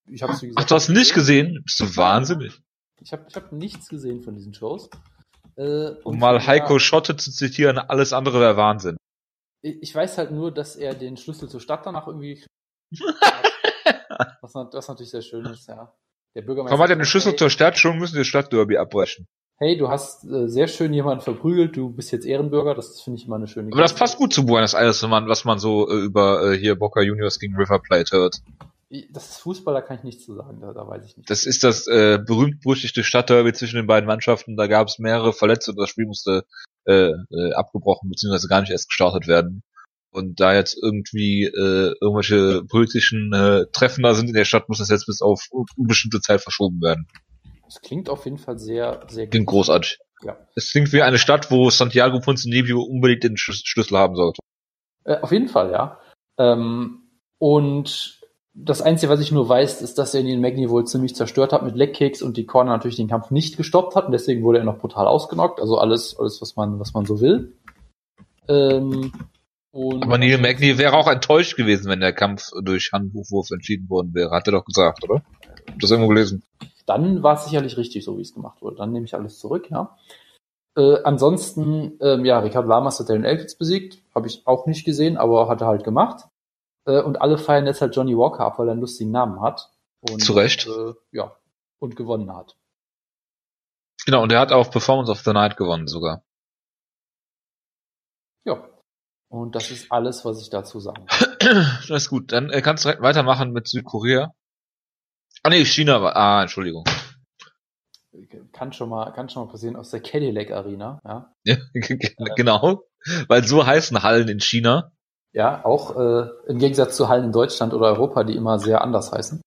Ich habe wie gesagt, Ach, du hast nicht gesehen? Bist du wahnsinnig? Ich habe ich hab nichts gesehen von diesen Shows. Äh, Um und mal Heiko Schotte zu zitieren, alles andere wäre Wahnsinn. Ich weiß halt nur, dass er den Schlüssel zur Stadt danach irgendwie. [laughs] was, nat- was natürlich sehr schön ist, ja. Der Bürgermeister. Hat er den Schlüssel zur Stadt? Schon müssen wir das Stadtderby abbrechen. Hey, du hast äh, sehr schön jemanden verprügelt, du bist jetzt Ehrenbürger, das finde ich immer eine schöne Aber das passt gut zu Buenos Aires, wenn man, was man so äh, über äh, hier Boca Juniors gegen River Plate hört. Das ist Fußball, da kann ich nichts zu sagen, da, da weiß ich nicht. Das ist das äh, berühmt-berüchtigte Stadtderby zwischen den beiden Mannschaften. Da gab es mehrere Verletzte und das Spiel musste äh, äh, abgebrochen bzw. gar nicht erst gestartet werden. Und da jetzt irgendwie äh, irgendwelche politischen äh, Treffen da sind in der Stadt, muss das jetzt bis auf unbestimmte Zeit verschoben werden. Das klingt auf jeden Fall sehr, sehr Klingt großartig. Ja. Es klingt wie eine Stadt, wo Santiago Ponzinibbio unbedingt den Schlüs- Schlüssel haben sollte. Äh, auf jeden Fall, ja. Ähm, und das Einzige, was ich nur weiß, ist, dass er den Magni wohl ziemlich zerstört hat mit Legkicks und die Corner natürlich den Kampf nicht gestoppt hat und deswegen wurde er noch brutal ausgenockt. Also alles, alles, was man, was man so will. Ähm, und Aber Neil Magny wäre auch enttäuscht gewesen, wenn der Kampf durch Handwurf entschieden worden wäre. Hat er doch gesagt, oder? Hab das irgendwo gelesen. dann war es sicherlich richtig, so wie es gemacht wurde. Dann nehme ich alles zurück, ja. Äh, ansonsten, ähm, ja, Ricardo Lamas hat Darren Elkins besiegt. Habe ich auch nicht gesehen, aber hat er halt gemacht. Äh, und alle feiern jetzt halt Johnny Walker ab, weil er einen lustigen Namen hat. Und, Zu Recht. Äh, ja, und gewonnen hat. Genau, und er hat auch Performance of the Night gewonnen sogar. Ja. Und das ist alles, was ich dazu sagen [clears throat] das ist gut. Dann äh, kannst du direkt weitermachen mit Südkorea. Ah nee, China war. Ah, Entschuldigung. Kann schon mal, kann schon mal passieren aus der Cadillac Arena, ja. Ja, [laughs] genau. Weil so heißen Hallen in China. Ja, auch äh, im Gegensatz zu Hallen in Deutschland oder Europa, die immer sehr anders heißen.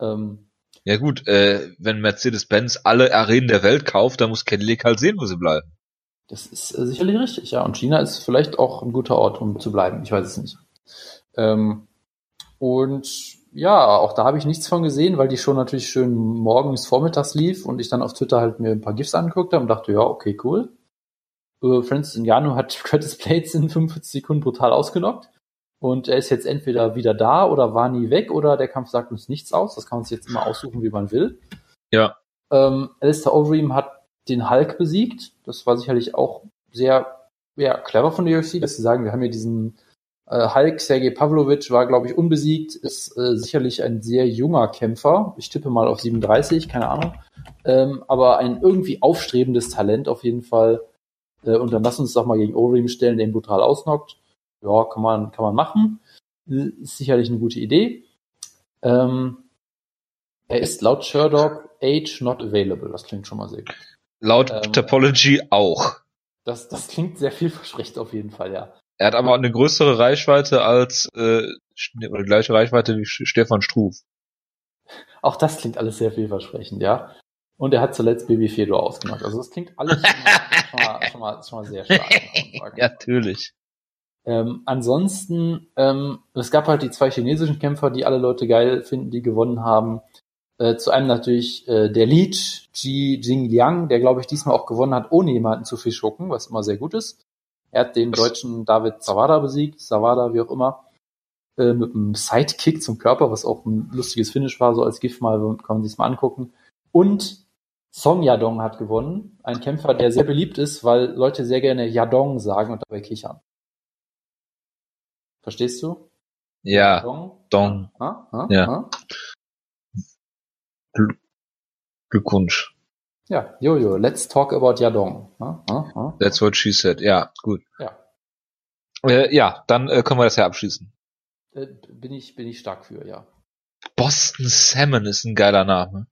Ähm, Ja gut, äh, wenn Mercedes-Benz alle Arenen der Welt kauft, dann muss Cadillac halt sehen, wo sie bleiben. Das ist äh, sicherlich richtig, ja. Und China ist vielleicht auch ein guter Ort, um zu bleiben. Ich weiß es nicht. Ähm, und ja, auch da habe ich nichts von gesehen, weil die schon natürlich schön morgens, vormittags lief und ich dann auf Twitter halt mir ein paar GIFs angeguckt habe und dachte, ja, okay, cool. Äh, Francis Ngannou hat [laughs] Curtis Blades in 45 Sekunden brutal ausgenockt. Und er ist jetzt entweder wieder da oder war nie weg oder der Kampf sagt uns nichts aus. Das kann man sich jetzt immer aussuchen, wie man will. Ja. Ähm, Alistair Overeem hat den Hulk besiegt. Das war sicherlich auch sehr ja, clever von der UFC, dass sie sagen, wir haben hier diesen Hulk, Sergei Pavlovich war, glaube ich, unbesiegt, ist äh, sicherlich ein sehr junger Kämpfer. Ich tippe mal auf 37, keine Ahnung. Ähm, aber ein irgendwie aufstrebendes Talent auf jeden Fall. Äh, und dann lass uns doch mal gegen Overeem stellen, der ihn brutal ausnockt. Ja, kann man, kann man machen. Äh, Ist sicherlich eine gute Idee. Ähm, er ist laut Sherdog Age not available. Das klingt schon mal sehr gut. Laut Ähm, Topology auch. Das, das klingt sehr vielversprechend auf jeden Fall, ja. Er hat aber eine größere Reichweite als äh, oder gleiche Reichweite wie Stefan Struve. Auch das klingt alles sehr vielversprechend, ja. Und er hat zuletzt Baby Fedor ausgemacht. Also das klingt alles schon mal, schon mal, [laughs] schon mal, sehr stark. sagen. Natürlich. Ähm, ansonsten, ähm, es gab halt die zwei chinesischen Kämpfer, die alle Leute geil finden, die gewonnen haben. Äh, zu einem natürlich äh, der Leech, Ji Jingliang, der glaube ich diesmal auch gewonnen hat, ohne jemanden zu viel schucken, was immer sehr gut ist. Er hat den deutschen David Zawada besiegt, Zawada, wie auch immer, äh, mit einem Sidekick zum Körper, was auch ein lustiges Finish war, so als GIF mal, kann man sich mal angucken. Und Song Yadong hat gewonnen, ein Kämpfer, der sehr beliebt ist, weil Leute sehr gerne Yadong sagen und dabei kichern. Verstehst du? Ja, Dong. Dong. Ha? Ha? Ja. Ha? Glückwunsch. Ja, Jojo, let's talk about Yadong. Ha? Ha? That's what she said. Ja, gut. Ja, Äh, ja, dann äh, können wir das ja abschließen. äh, bin ich, bin ich stark für, ja. Boston Salmon ist ein geiler Name.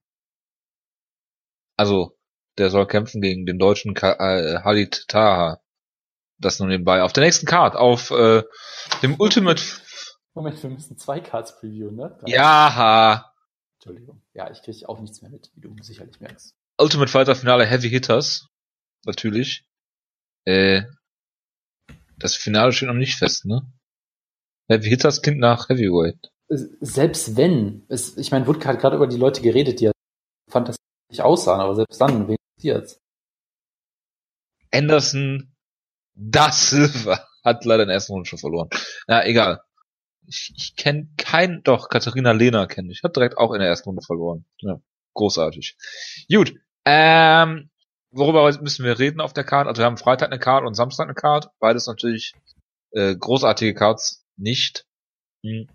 Also, der soll kämpfen gegen den deutschen Ka äh, Halit Taha. Das nur nebenbei. Auf der nächsten Card, auf äh, dem Ultimate... Moment, wir müssen zwei Cards previewen, ne? Ja, Entschuldigung. Ja, ich kriege auch nichts mehr mit, wie du sicherlich merkst. Ultimate Fighter Finale Heavy Hitters. Natürlich. Äh, das Finale steht noch nicht fest, ne? Heavy Hitters klingt nach Heavyweight. Selbst wenn, es, ich meine, Woodke hat gerade über die Leute geredet, die fantastisch aussahen, aber selbst dann, wen jetzt? Anderson das Silver hat leider in der ersten Runde schon verloren. Na, egal. Ich, ich kenne keinen, doch, Katharina Lehner kenne ich. Hat direkt auch in der ersten Runde verloren. Ja, großartig. Gut. Ähm, worüber müssen wir reden auf der Card? Also wir haben Freitag eine Card und Samstag eine Card. Beides natürlich äh, großartige Cards nicht. Hm.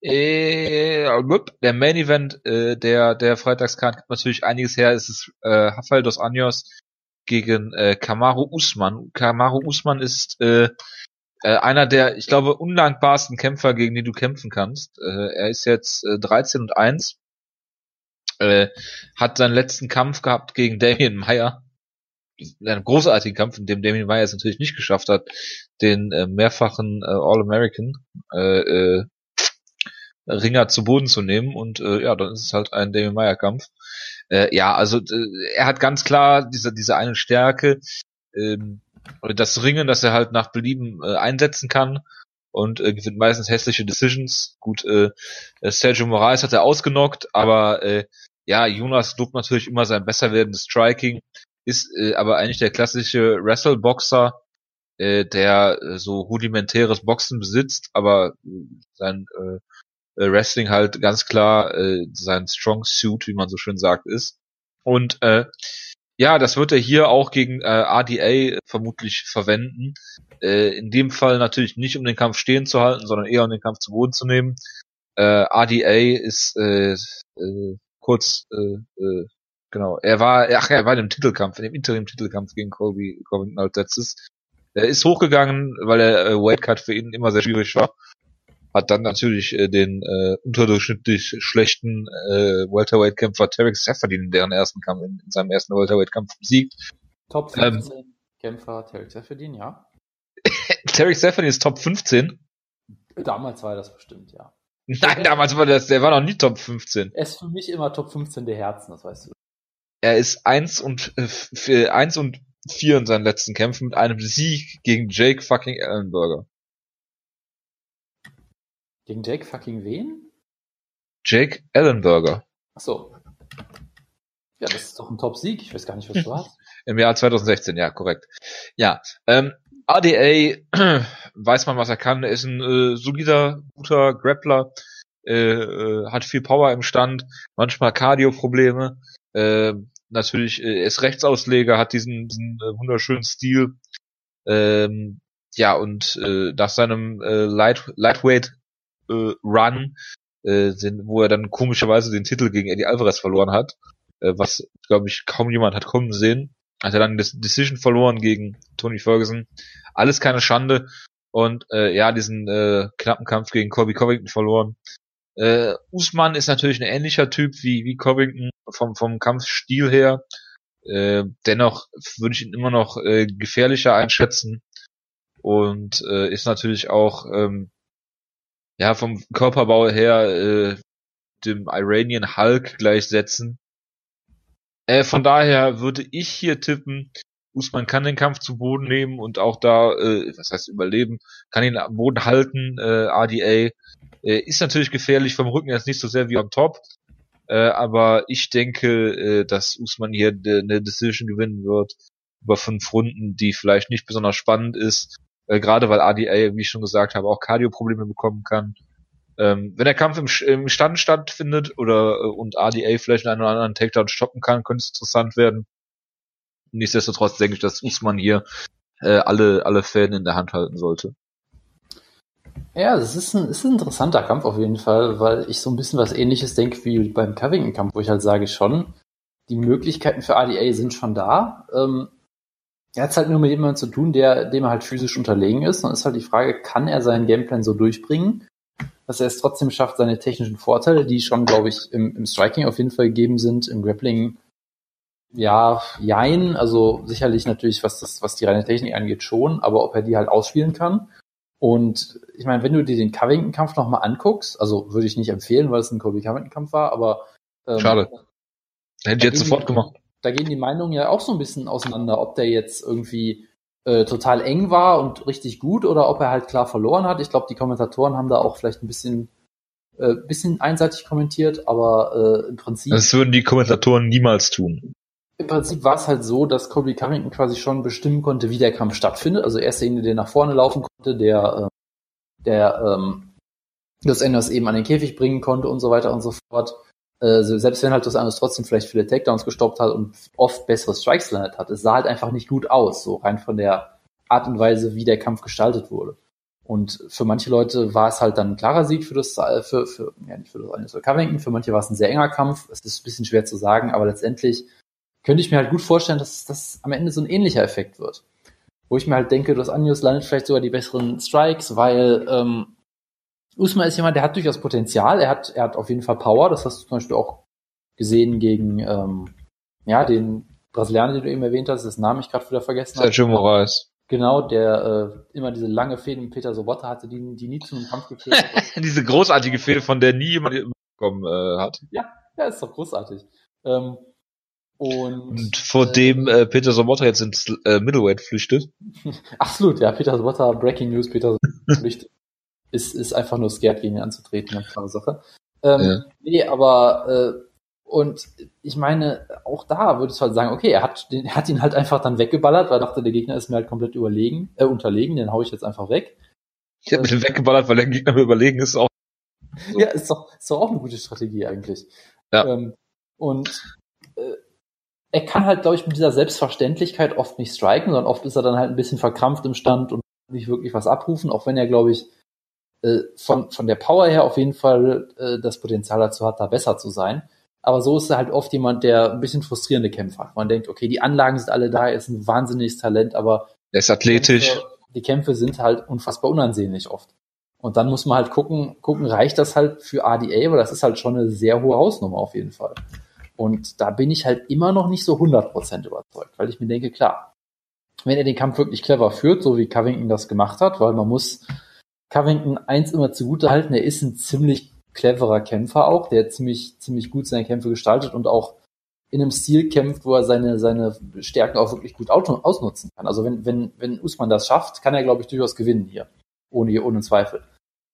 Äh, der Main Event äh, der der Freitagscard gibt natürlich einiges her. Es ist äh, Rafael dos Anjos gegen äh, Kamaru Usman. Kamaru Usman ist äh, äh, einer der, ich glaube, undankbarsten Kämpfer, gegen die du kämpfen kannst. Äh, er ist jetzt äh, 13 und 1. Äh, hat seinen letzten Kampf gehabt gegen [laughs] Damien Meyer. Einen großartigen Kampf, in dem Damien Meyer es natürlich nicht geschafft hat, den äh, mehrfachen äh, All-American äh, äh, Ringer zu Boden zu nehmen. Und äh, ja, dann ist es halt ein Damien Meyer Kampf. Äh, ja, also äh, er hat ganz klar diese, diese eine Stärke, ähm, das Ringen, das er halt nach Belieben äh, einsetzen kann und äh, gewinnt meistens hässliche Decisions. Gut, äh, äh, Sergio Moraes hat er ausgenockt, aber äh, ja, Jonas lobt natürlich immer sein besser werdendes Striking, ist äh, aber eigentlich der klassische Wrestle-Boxer, äh, der äh, so rudimentäres Boxen besitzt, aber äh, sein äh, äh, Wrestling halt ganz klar äh, sein Strong Suit, wie man so schön sagt, ist. Und äh, Ja, das wird er hier auch gegen äh, RDA vermutlich verwenden. Äh, in dem Fall natürlich nicht, um den Kampf stehen zu halten, sondern eher um den Kampf zu Boden zu nehmen. Äh, RDA ist äh, äh, kurz, äh, äh, genau, er war, ach, er war in dem Titelkampf, in dem Interim-Titelkampf gegen Colby Covington als letztes. Er ist hochgegangen, weil der äh, Weightcut für ihn immer sehr schwierig war. Hat dann natürlich äh, den äh, unterdurchschnittlich schlechten äh, Welterweight-Kämpfer Tarek Seferdin in deren ersten Kampf, in, in seinem ersten Welterweight-Kampf besiegt. Top Ähm, 15 Kämpfer Tarek Seferdin, ja. [laughs] Tarek Seferdin ist Top 15. Damals war das bestimmt, ja. Nein, damals war das, der war noch nie Top 15. Er ist für mich immer Top 15 der Herzen, das weißt du. Er ist eins und äh, für eins und vier in seinen letzten Kämpfen mit einem Sieg gegen Jake fucking Ellenberger. Gegen Jake fucking wen? Jake Ellenberger Ach so. Ja, das ist doch ein Top-Sieg. Ich weiß gar nicht, was du [laughs] hast. im Jahr 2016, ja, korrekt. Ja, ähm, ADA [clears throat] weiß man, was er kann. Er ist ein äh, solider, guter Grappler, äh, äh, hat viel Power im Stand, manchmal Cardio-Probleme. Äh, natürlich äh, ist Rechtsausleger, hat diesen, diesen äh, wunderschönen Stil. Ähm, ja, und äh, nach seinem äh, Light, Lightweight äh, Run, äh, den, wo er dann komischerweise den Titel gegen Eddie Alvarez verloren hat, äh, was, glaube ich, kaum jemand hat kommen sehen, hat er dann das Decision verloren gegen Tony Ferguson. Alles keine Schande. Und äh, ja, diesen äh, knappen Kampf gegen Colby Covington verloren. Äh, Usman ist natürlich ein ähnlicher Typ wie, wie Covington vom, vom Kampfstil her. Äh, dennoch würde ich ihn immer noch äh, gefährlicher einschätzen und äh, ist natürlich auch ähm, ja vom Körperbau her äh, dem Iranian Hulk gleichsetzen. Äh, von daher würde ich hier tippen, Usman kann den Kampf zu Boden nehmen und auch da, äh, was heißt überleben, kann ihn am Boden halten, äh, RDA. Äh, ist natürlich gefährlich vom Rücken jetzt nicht so sehr wie am Top, äh, aber ich denke, äh, dass Usman hier eine Decision gewinnen wird über fünf Runden, die vielleicht nicht besonders spannend ist, äh, gerade weil RDA, wie ich schon gesagt habe, auch Cardio-Probleme bekommen kann. Ähm, wenn der Kampf im, im Stand stattfindet oder äh, und RDA vielleicht einen oder anderen Takedown stoppen kann, könnte es interessant werden. Nichtsdestotrotz denke ich, dass Usman hier äh, alle alle Fäden in der Hand halten sollte. Ja, das ist ein, ist ein interessanter Kampf auf jeden Fall, weil ich so ein bisschen was ähnliches denke wie beim Covington-Kampf, wo ich halt sage schon, die Möglichkeiten für ADA sind schon da. Ähm, er hat halt nur mit jemandem zu tun, der, dem er halt physisch unterlegen ist. Dann ist halt die Frage, kann er seinen Gameplan so durchbringen, dass er es trotzdem schafft, seine technischen Vorteile, die schon, glaube ich, im, im Striking auf jeden Fall gegeben sind, im Grappling ja, jein, also sicherlich natürlich, was das, was die reine Technik angeht, schon, aber ob er die halt ausspielen kann. Und ich meine, wenn du dir den Covington-Kampf nochmal anguckst, also würde ich nicht empfehlen, weil es ein Kobe Covington-Kampf war, aber ähm, Schade. Hätte ich jetzt sofort gemacht. Da gehen die Meinungen ja auch so ein bisschen auseinander, ob der jetzt irgendwie äh, total eng war und richtig gut oder ob er halt klar verloren hat. Ich glaube, die Kommentatoren haben da auch vielleicht ein bisschen äh, bisschen einseitig kommentiert, aber äh, im Prinzip Das würden die Kommentatoren niemals tun. im Prinzip war es halt so, dass Colby Covington quasi schon bestimmen konnte, wie der Kampf stattfindet. Also er ist derjenige, der nach vorne laufen konnte, der, äh, der ähm, das Enders eben an den Käfig bringen konnte und so weiter und so fort. Äh, so, selbst wenn halt das Enders trotzdem vielleicht viele Takedowns gestoppt hat und oft bessere Strikes gelandet hat, es sah halt einfach nicht gut aus, so rein von der Art und Weise, wie der Kampf gestaltet wurde. Und für manche Leute war es halt dann ein klarer Sieg für das, äh, für, für, ja nicht für das Enders für Covington, für manche war es ein sehr enger Kampf. Es ist ein bisschen schwer zu sagen, aber letztendlich könnte ich mir halt gut vorstellen, dass das am Ende so ein ähnlicher Effekt wird. Wo ich mir halt denke, Dos Anjos landet vielleicht sogar die besseren Strikes, weil ähm, Usman ist jemand, der hat durchaus Potenzial, er hat, er hat auf jeden Fall Power, das hast du zum Beispiel auch gesehen gegen ähm, ja, den Brasilianer, den du eben erwähnt hast, dessen Namen ich gerade wieder vergessen habe. Sergio Moraes. Genau, der äh, immer diese lange Fehde mit Peter Sobotta hatte, die, die nie zu einem Kampf geführt hat. [laughs] Diese großartige Fehde, von der nie jemand bekommen äh, hat. ja, ist doch großartig. Ähm, und, Und vor äh, dem äh, Peter Sobotta jetzt ins äh, Middleweight flüchtet. [laughs] Absolut, ja, Peter Sobotta, Breaking News, Peter Sobotta Pflicht, ist, ist einfach nur scared, gegen ihn anzutreten, ganz klare Sache. Ähm, Ja. Nee, aber äh, und ich meine, auch da würdest du halt sagen, okay, er hat, den, er hat ihn halt einfach dann weggeballert, weil er dachte, der Gegner ist mir halt komplett überlegen, äh, unterlegen, den hau ich jetzt einfach weg. Ich hab mit dem weggeballert, weil der Gegner mir überlegen ist. Auch So. [laughs] Ja, ist doch, ist doch auch eine gute Strategie eigentlich. Ja. Ähm, und äh, er kann halt, glaube ich, mit dieser Selbstverständlichkeit oft nicht striken, sondern oft ist er dann halt ein bisschen verkrampft im Stand und nicht wirklich was abrufen, auch wenn er, glaube ich, äh, von, von der Power her auf jeden Fall äh, das Potenzial dazu hat, da besser zu sein. Aber so ist er halt oft jemand, der ein bisschen frustrierende Kämpfe hat. Man denkt, okay, die Anlagen sind alle da, er ist ein wahnsinniges Talent, aber Er ist athletisch. Die Kämpfe, die Kämpfe sind halt unfassbar unansehnlich oft. Und dann muss man halt gucken, gucken, reicht das halt für ADA, weil das ist halt schon eine sehr hohe Hausnummer auf jeden Fall. Und da bin ich halt immer noch nicht so 100% überzeugt, weil ich mir denke, klar, wenn er den Kampf wirklich clever führt, so wie Covington das gemacht hat, weil man muss Covington eins immer zugute halten, er ist ein ziemlich cleverer Kämpfer auch, der ziemlich, ziemlich gut seine Kämpfe gestaltet und auch in einem Stil kämpft, wo er seine, seine Stärken auch wirklich gut ausnutzen kann. Also wenn, wenn, wenn Usman das schafft, kann er, glaube ich, durchaus gewinnen hier. Ohne, ohne Zweifel.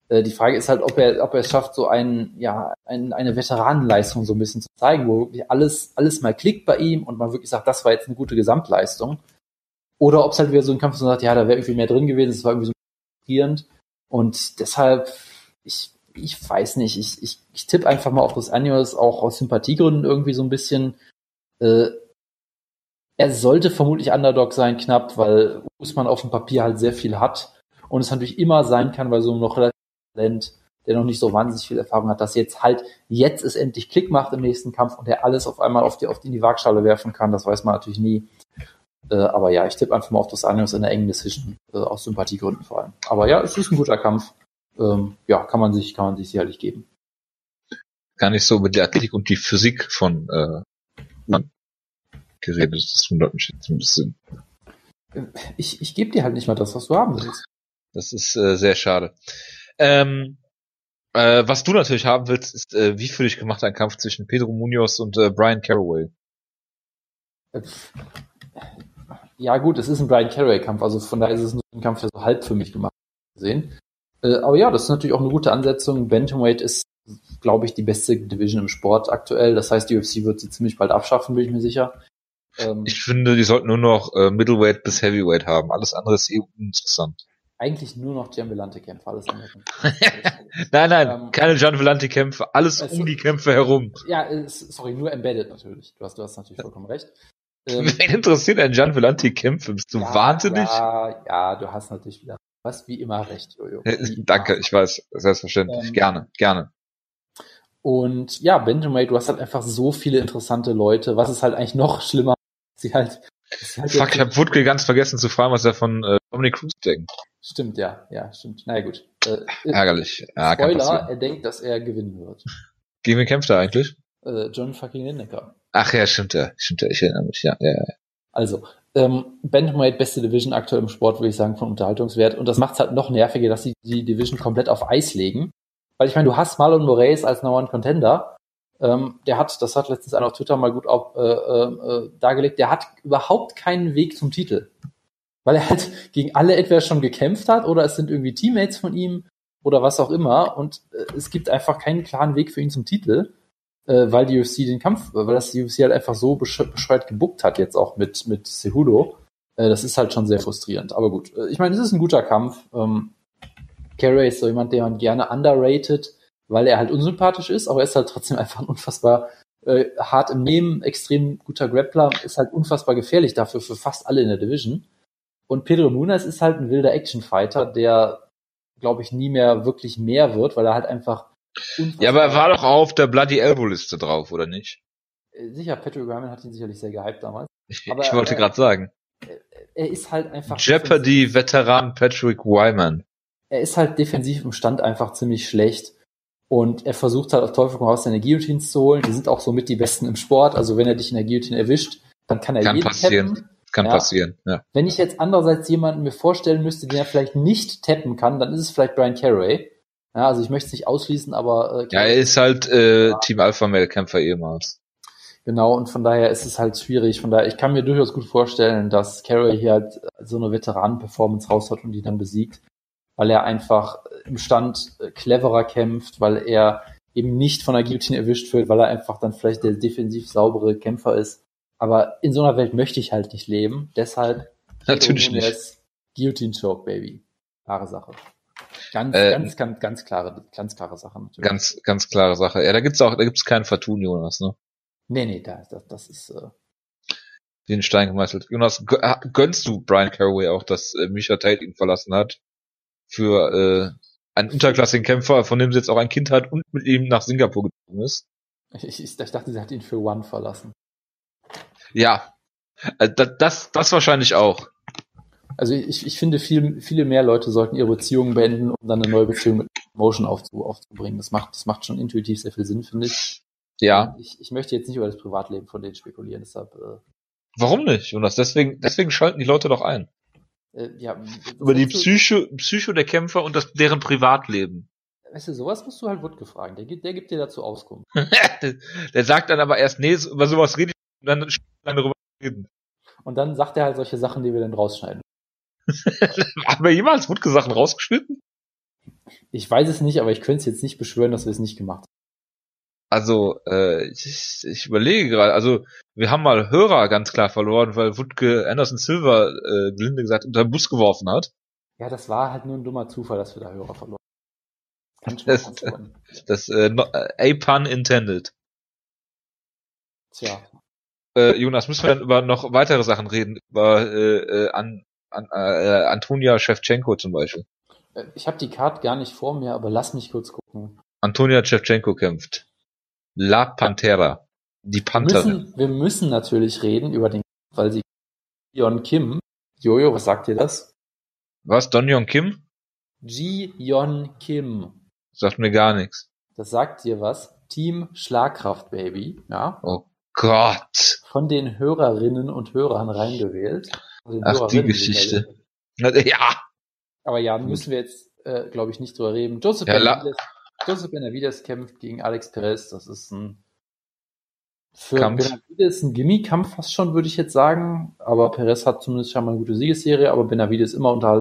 Äh, die Frage ist halt, ob er, ob er es schafft, so ein, ja, ein, eine Veteranenleistung so ein bisschen zu zeigen, wo wirklich alles, alles mal klickt bei ihm und man wirklich sagt, das war jetzt eine gute Gesamtleistung. Oder ob es halt wieder so ein Kampf ist, man sagt, ja, da wäre irgendwie mehr drin gewesen, es war irgendwie so frustrierend. Und deshalb, ich, ich weiß nicht, ich, ich, ich tippe einfach mal auf Los Angeles, auch aus Sympathiegründen irgendwie so ein bisschen. Äh, er sollte vermutlich Underdog sein, knapp, weil Usman auf dem Papier halt sehr viel hat. Und es natürlich immer sein kann, weil so ein noch relativ Talent, der noch nicht so wahnsinnig viel Erfahrung hat, dass jetzt halt jetzt es endlich Klick macht im nächsten Kampf und er alles auf einmal auf die, auf die, in die Waagschale werfen kann. Das weiß man natürlich nie. Äh, aber ja, ich tippe einfach mal auf das Anjos in der engen Decision, äh, aus Sympathiegründen vor allem. Aber ja, es ist ein guter Kampf. Ähm, ja, kann man sich, kann man sich sicherlich geben. Gar nicht so mit der Athletik und die Physik von äh, man geredet. Das wundert mich jetzt ein bisschen. Ich, ich gebe dir halt nicht mal das, was du haben willst. Das ist äh, sehr schade. Ähm, äh, was du natürlich haben willst, ist, äh, wie für dich gemacht ein Kampf zwischen Pedro Munoz und äh, Brian Caraway. Ja gut, es ist ein Brian Caraway-Kampf, also von daher ist es ein Kampf, der so halb für mich gemacht gesehen. Äh, aber ja, das ist natürlich auch eine gute Ansetzung. Bantamweight ist, glaube ich, die beste Division im Sport aktuell. Das heißt, die UFC wird sie ziemlich bald abschaffen, bin ich mir sicher. Ähm, ich finde, die sollten nur noch äh, Middleweight bis Heavyweight haben. Alles andere ist eh uninteressant. Eigentlich nur noch Gianvillante-Kämpfe, alles andere. [laughs] nein, nein, ähm, keine Gianvillante-Kämpfe, alles also, um die Kämpfe herum. Ja, sorry, nur Embedded natürlich. Du hast, du hast natürlich vollkommen recht. Ähm, Wen interessiert ein Gianvillante-Kämpfe? Bist du ja, wahnsinnig? Ja, ja, du hast natürlich wieder was wie immer recht, Jojo. Danke, ich weiß, selbstverständlich. Ähm, gerne, gerne. Und ja, Benjamin, du hast halt einfach so viele interessante Leute. Was ist halt eigentlich noch schlimmer? Sie halt. Sie halt Fuck, ich hab Woodke ganz vergessen zu fragen, was er von äh, Dominic Cruz denkt. Stimmt, ja, ja, stimmt. Na naja, gut. Äh, Ärgerlich. Ja, Spoiler, er denkt, dass er gewinnen wird. Gegen wen kämpft er eigentlich? Äh, John fucking Lineker. Ach ja, stimmt ja, stimmt ja, ich erinnere mich, ja, ja, ja. Also, ähm, Bantamweight beste Division aktuell im Sport, würde ich sagen, von Unterhaltungswert. Und das macht es halt noch nerviger, dass sie die Division komplett auf Eis legen. Weil ich meine, du hast Marlon Moraes als Number One Contender. Ähm, der hat, das hat letztens einer auf Twitter mal gut auf, äh, äh, dargelegt, der hat überhaupt keinen Weg zum Titel. Weil er halt gegen alle entweder schon gekämpft hat oder es sind irgendwie Teammates von ihm oder was auch immer. Und äh, es gibt einfach keinen klaren Weg für ihn zum Titel äh, weil die UFC den Kampf, weil das die UFC halt einfach so bescheuert gebuckt hat jetzt auch mit, mit Cejudo. Äh, das ist halt schon sehr frustrierend. Aber gut, äh, ich meine, es ist ein guter Kampf. Ähm, Carey ist so jemand, der man gerne underrated, weil er halt unsympathisch ist, aber er ist halt trotzdem [laughs] einfach ein unfassbar äh, hart im Nehmen, extrem guter Grappler, ist halt unfassbar gefährlich dafür für fast alle in der Division. Und Pedro Nunes ist halt ein wilder Actionfighter, der, glaube ich, nie mehr wirklich mehr wird, weil er halt einfach ja, aber er war doch auf der Bloody Elbow Liste drauf, oder nicht? Äh, sicher, Patrick Ryman hat ihn sicherlich sehr gehypt damals. [laughs] Ich, aber, ich wollte gerade sagen. Er ist halt einfach. Jeopardy Veteran Patrick Wyman. Er ist halt defensiv im Stand einfach ziemlich schlecht. Und er versucht halt auf Teufel komm raus seine Guillotines zu holen. Die sind auch so mit die besten im Sport. Also wenn er dich in der Guillotine erwischt, dann kann er kann jeden passieren. tappen. Kann ja. passieren, ja. Wenn ich jetzt andererseits jemanden mir vorstellen müsste, den er vielleicht nicht tappen kann, dann ist es vielleicht Brian Carey. Ja, also ich möchte es nicht ausschließen, aber äh, ja, er ist halt äh, ja. Team Alpha Male Kämpfer ehemals. Genau, und von daher ist es halt schwierig. Von daher, ich kann mir durchaus gut vorstellen, dass Carey hier halt so eine Veteranen-Performance raus hat und die dann besiegt, weil er einfach im Stand cleverer kämpft, weil er eben nicht von der Guillotine erwischt wird, weil er einfach dann vielleicht der defensiv saubere Kämpfer ist. Aber in so einer Welt möchte ich halt nicht leben. Deshalb natürlich nicht. Guillotine Choke, Baby. Klare Sache. Ganz, äh, ganz, ganz, ganz klare, ganz klare Sache natürlich. Ganz, ganz klare Sache. Ja, da gibt's auch, da gibt's keinen Fatun, Jonas, ne? Nee, nee, da, das, das ist. Äh, den Stein gemeißelt. Jonas, gö- gönnst du Brian Caraway auch, dass äh, Misha Tate ihn verlassen hat? Für äh, einen unterklassigen Kämpfer, von dem sie jetzt auch ein Kind hat und mit ihm nach Singapur gezogen ist. Ich, ich, ich dachte, sie hat ihn für One verlassen. Ja, äh, das, das, das wahrscheinlich auch. Also ich, ich finde, viel, viele mehr Leute sollten ihre Beziehungen beenden, um dann eine neue Beziehung mit Motion aufzu, aufzubringen. Das macht, das macht schon intuitiv sehr viel Sinn, finde ich. Ja, Ich, ich möchte jetzt nicht über das Privatleben von denen spekulieren, deshalb, äh, warum nicht, Jonas? Deswegen, deswegen schalten die Leute doch ein. äh, ja. Über die Psycho, Psycho der Kämpfer und das, deren Privatleben. Weißt du, sowas musst du halt Wood gefragt. Der, gibt- der gibt dir dazu Auskunft. [laughs] der, der sagt dann aber erst, nee, über sowas rede ich und dann dann darüber reden. Und dann sagt er halt solche Sachen, die wir dann rausschneiden. [laughs] Haben wir jemals Wutke-Sachen rausgeschnitten? Ich weiß es nicht, aber ich könnte es jetzt nicht beschwören, dass wir es nicht gemacht Also, äh, ich, ich überlege gerade, also wir haben mal Hörer ganz klar verloren, weil Wutke Anderson Silver, äh, gelinde gesagt, unter den Bus geworfen hat. haben. Ja, das war halt nur ein dummer Zufall, dass wir da Hörer verloren haben. Das-. [laughs] Das, äh, no, äh, a pun intended. Tja, Äh, Jonas, müssen wir dann über noch weitere Sachen reden? Über äh, äh, an, an, äh, Antonia Shevchenko zum Beispiel. äh, ich habe die Card gar nicht vor mir, aber lass mich kurz gucken. Antonia Shevchenko kämpft. La Pantera. Die Wir Pantherin. müssen, wir müssen natürlich reden über den, weil sie Yeon Kim. Jojo, was sagt dir das? Was? Don Yong Kim? Ji Yeon Kim. Sagt mir gar nichts. Das sagt dir was. Team Schlagkraft Baby, ja, Oh Gott. von den Hörerinnen und Hörern reingewählt. Also Ach, die Geschichte. gemeldet. Ja. Aber ja, müssen wir jetzt, äh, glaube ich, nicht drüber reden. Joseph Ja, Benavides, Joseph Benavides kämpft gegen Alex Perez. Das ist ein für Kampf. Benavides ein Gimmie-Kampf fast schon, würde ich jetzt sagen. Aber Perez hat zumindest schon mal eine gute Siegesserie, aber Benavides immer unterhalten.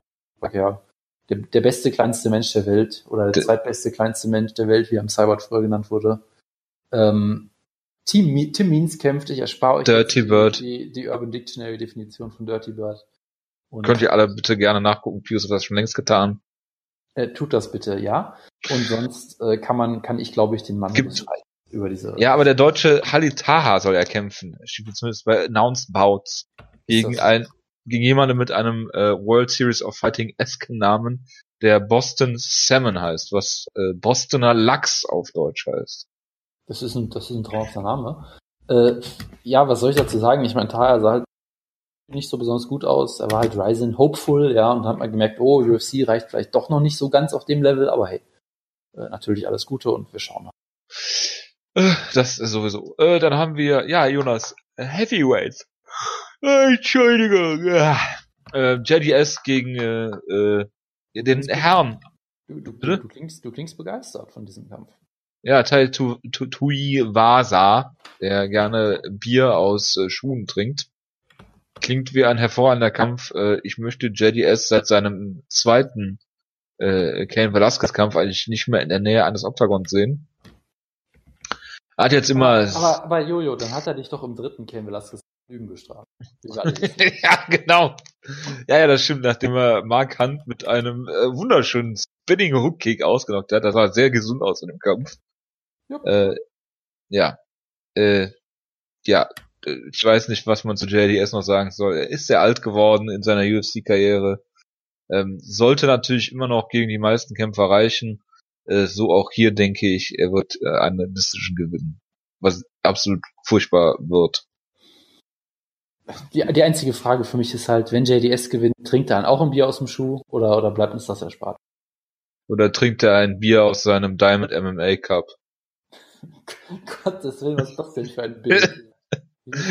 Ja, der, der beste, kleinste Mensch der Welt oder der Der- zweitbeste, kleinste Mensch der Welt, wie er im Cyber früher genannt wurde. Ähm, Me- Tim Means kämpft, ich erspare euch Dirty Bird. Die, die Urban Dictionary Definition von Dirty Bird. Und Könnt ihr alle bitte gerne nachgucken. Pius hat das schon längst getan. äh, tut das bitte, ja. Und sonst äh, kann man, kann ich, glaube ich, den Mann Gibt- über diese. Ja, aber der deutsche Halil Taha soll ja kämpfen. Steht zumindest bei Announced Bouts. Gegen ein, gegen jemanden mit einem äh, World Series of Fighting esken Namen, der Boston Salmon heißt, was äh, Bostoner Lachs auf Deutsch heißt. Das ist ein, das ist ein traumhafter Name. Äh, ja, was soll ich dazu sagen? Ich meine, Taya sah halt nicht so besonders gut aus. Er war halt Ryzen hopeful, ja, und dann hat man gemerkt, oh, UFC reicht vielleicht doch noch nicht so ganz auf dem Level, aber hey, äh, natürlich alles Gute und wir schauen mal. Äh, Das ist sowieso. Äh, dann haben wir, ja, Jonas, äh, Heavyweights. Äh, Entschuldigung. Äh, JDS gegen äh, äh, den Herrn. Du, du, du, klingst, du klingst begeistert von diesem Kampf. Ja, Tai Tu- Tu- Tui Wasa, der gerne Bier aus äh, Schuhen trinkt. Klingt wie ein hervorragender Kampf. Äh, ich möchte JDS seit seinem zweiten äh, Kane Velasquez Kampf eigentlich nicht mehr in der Nähe eines Oktagons sehen. Er hat jetzt immer Aber, aber Jojo, dann hat er dich doch im dritten Ken Velasquez Lügen wissen. [laughs] ja, genau. Ja, ja, das stimmt. Nachdem er Mark Hunt mit einem äh, wunderschönen Spinning Hook Kick ausgenockt hat, das sah sehr gesund aus in dem Kampf. Ja. Äh, ja. Äh, ja, ich weiß nicht, was man zu JDS noch sagen soll. Er ist sehr alt geworden in seiner UFC-Karriere. Ähm, sollte natürlich immer noch gegen die meisten Kämpfer reichen. Äh, so auch hier denke ich, er wird äh, eine Decision gewinnen. Was absolut furchtbar wird. Die, die einzige Frage für mich ist halt, wenn JDS gewinnt, trinkt er dann auch ein Bier aus dem Schuh oder, oder bleibt uns das erspart? Oder trinkt er ein Bier aus seinem Diamond MMA Cup? [laughs] Gottes Willen, was ist das denn für ein Bild? [laughs]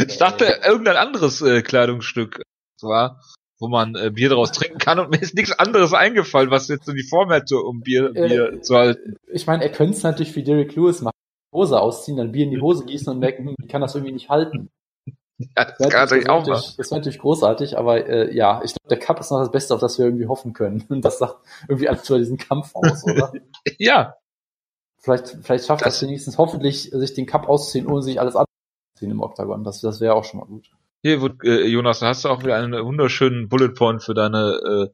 Ich dachte, irgendein anderes äh, Kleidungsstück war, wo man äh, Bier daraus trinken kann und mir ist nichts anderes eingefallen, was jetzt so die Form hätte, um Bier, Äh, Bier zu halten. ich meine, er könnte es natürlich wie Derek Lewis machen. Hose ausziehen, dann Bier in die [laughs] Hose gießen und merken, hm, ich kann das irgendwie nicht halten. Ja, das Das kann natürlich auch natürlich, das wäre natürlich großartig, aber äh, ja, ich glaube, der Cup ist noch das Beste, auf das wir irgendwie hoffen können. Und das sagt irgendwie alles über diesen Kampf aus, oder? Ja, vielleicht, vielleicht schafft das, Das- wenigstens hoffentlich, sich den Cup auszuziehen, ohne sich alles anzuziehen im Oktagon. Das, das wäre auch schon mal gut. hier wird, äh, Jonas, da hast du auch wieder einen wunderschönen Bullet Point für deine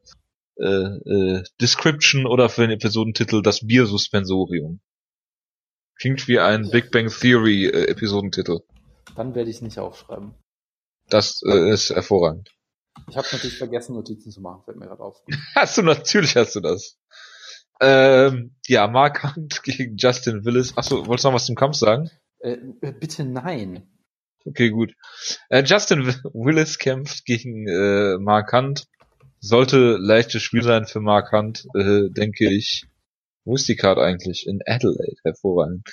äh, äh, äh, Description oder für den Episodentitel Das Bier-Suspensorium. Klingt wie ein Big Bang Theory äh, Episodentitel. Dann werde ich es nicht aufschreiben. Das äh, ist hervorragend. Ich habe natürlich vergessen, Notizen zu machen, fällt mir gerade auf. [laughs] Hast du natürlich hast du das. Ähm, ja, Mark [laughs] Hunt gegen Justin Willis. Achso, wolltest du noch was zum Kampf sagen? Äh, äh, bitte nein. Okay, gut. Äh, Justin [laughs] Willis kämpft gegen äh, Mark Hunt. Sollte leichtes Spiel sein für Mark Hunt, äh, denke ich. Wo ist die Card eigentlich? In Adelaide, hervorragend.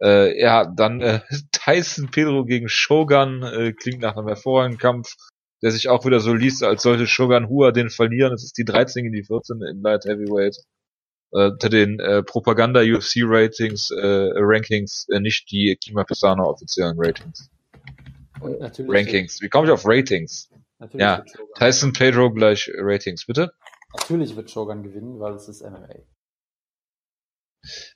Äh, ja, dann äh, [laughs] Tyson Pedro gegen Shogun, äh, klingt nach einem hervorragenden Kampf, der sich auch wieder so liest, als sollte Shogun Hua den verlieren. Es ist die 13 gegen die 14 in Light Heavyweight. Äh, unter den äh, Propaganda UFC Ratings, äh, Rankings, äh, nicht die Kima Pisano offiziellen Ratings. Und natürlich Rankings. Wie komme ich auf Ratings? Natürlich, Ja, Tyson Pedro gleich Ratings, bitte? natürlich wird Shogun gewinnen, weil es ist MMA.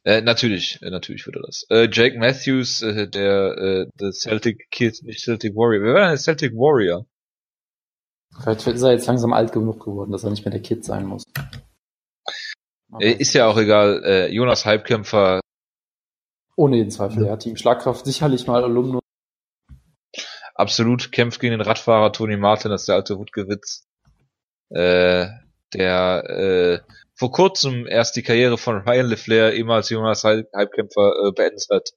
Äh, natürlich, äh, natürlich würde das. Äh, Jake Matthews, äh, der äh, der Celtic Kid, nicht Celtic Warrior. Wer war denn Celtic Warrior? Vielleicht ist er jetzt langsam alt genug geworden, dass er nicht mehr der Kid sein muss. Äh, ist ja auch egal. Äh, Jonas Halbkämpfer, ohne jeden Zweifel, ja. Team Schlagkraft sicherlich mal Alumnus. absolut kämpft gegen den Radfahrer Tony Martin, das ist der alte Wutgewitz. Äh, der äh, vor kurzem erst die Karriere von Ryan LeFlair, ehemals Jonas Halb Halbkämpfer, äh, beendet hat.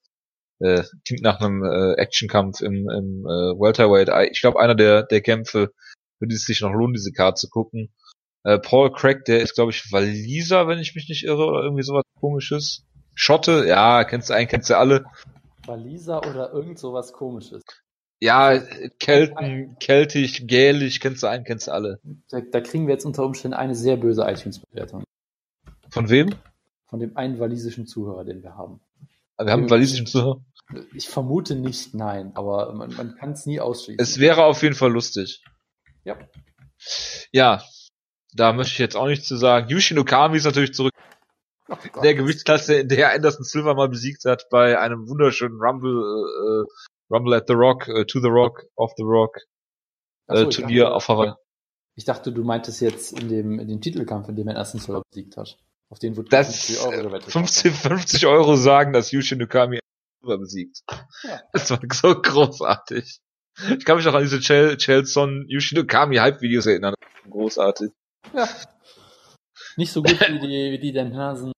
Äh, klingt nach einem äh, Actionkampf im, im äh, Welterweight. Ich glaube, einer der, der Kämpfe, für die es sich noch lohnt, diese Karte zu gucken. Äh, Paul Craig, der ist, glaube ich, Waliser, wenn ich mich nicht irre, oder irgendwie sowas komisches. Schotte, ja, kennst du einen, kennst du alle. Waliser oder irgend sowas komisches. Ja, Kelten, Keltisch, Gälisch, kennst du einen, kennst du alle. Da, da kriegen wir jetzt unter Umständen eine sehr böse iTunes-Bewertung. Von wem? Von dem einen walisischen Zuhörer, den wir haben. Wir haben einen walisischen Zuhörer. Ich vermute nicht, nein, aber man, man kann es nie ausschließen. Es wäre auf jeden Fall lustig. ja. Ja, da möchte ich jetzt auch nichts zu sagen. Yushin Okami ist natürlich zurück Oh in der Gewichtsklasse, in der Anderson Silva mal besiegt hat bei einem wunderschönen Rumble, äh, äh, Rumble at the Rock, äh, to the Rock, off the Rock, so, äh, ich Turnier dachte- auf Hawaii. Ich dachte, du meintest jetzt in dem, in dem Titelkampf, in dem er ersten Solo besiegt hat. Auf den wurde Das 50 Euro gewettet. 50, 50 Euro sagen, dass Yushin Okami Silva besiegt. Ja. [laughs] Das war so großartig. Ich kann mich noch an diese Chel Chelson Yushin Okami Hype-Videos erinnern. Großartig. Ja. Nicht so gut [laughs] wie die, wie die Dan Hansen,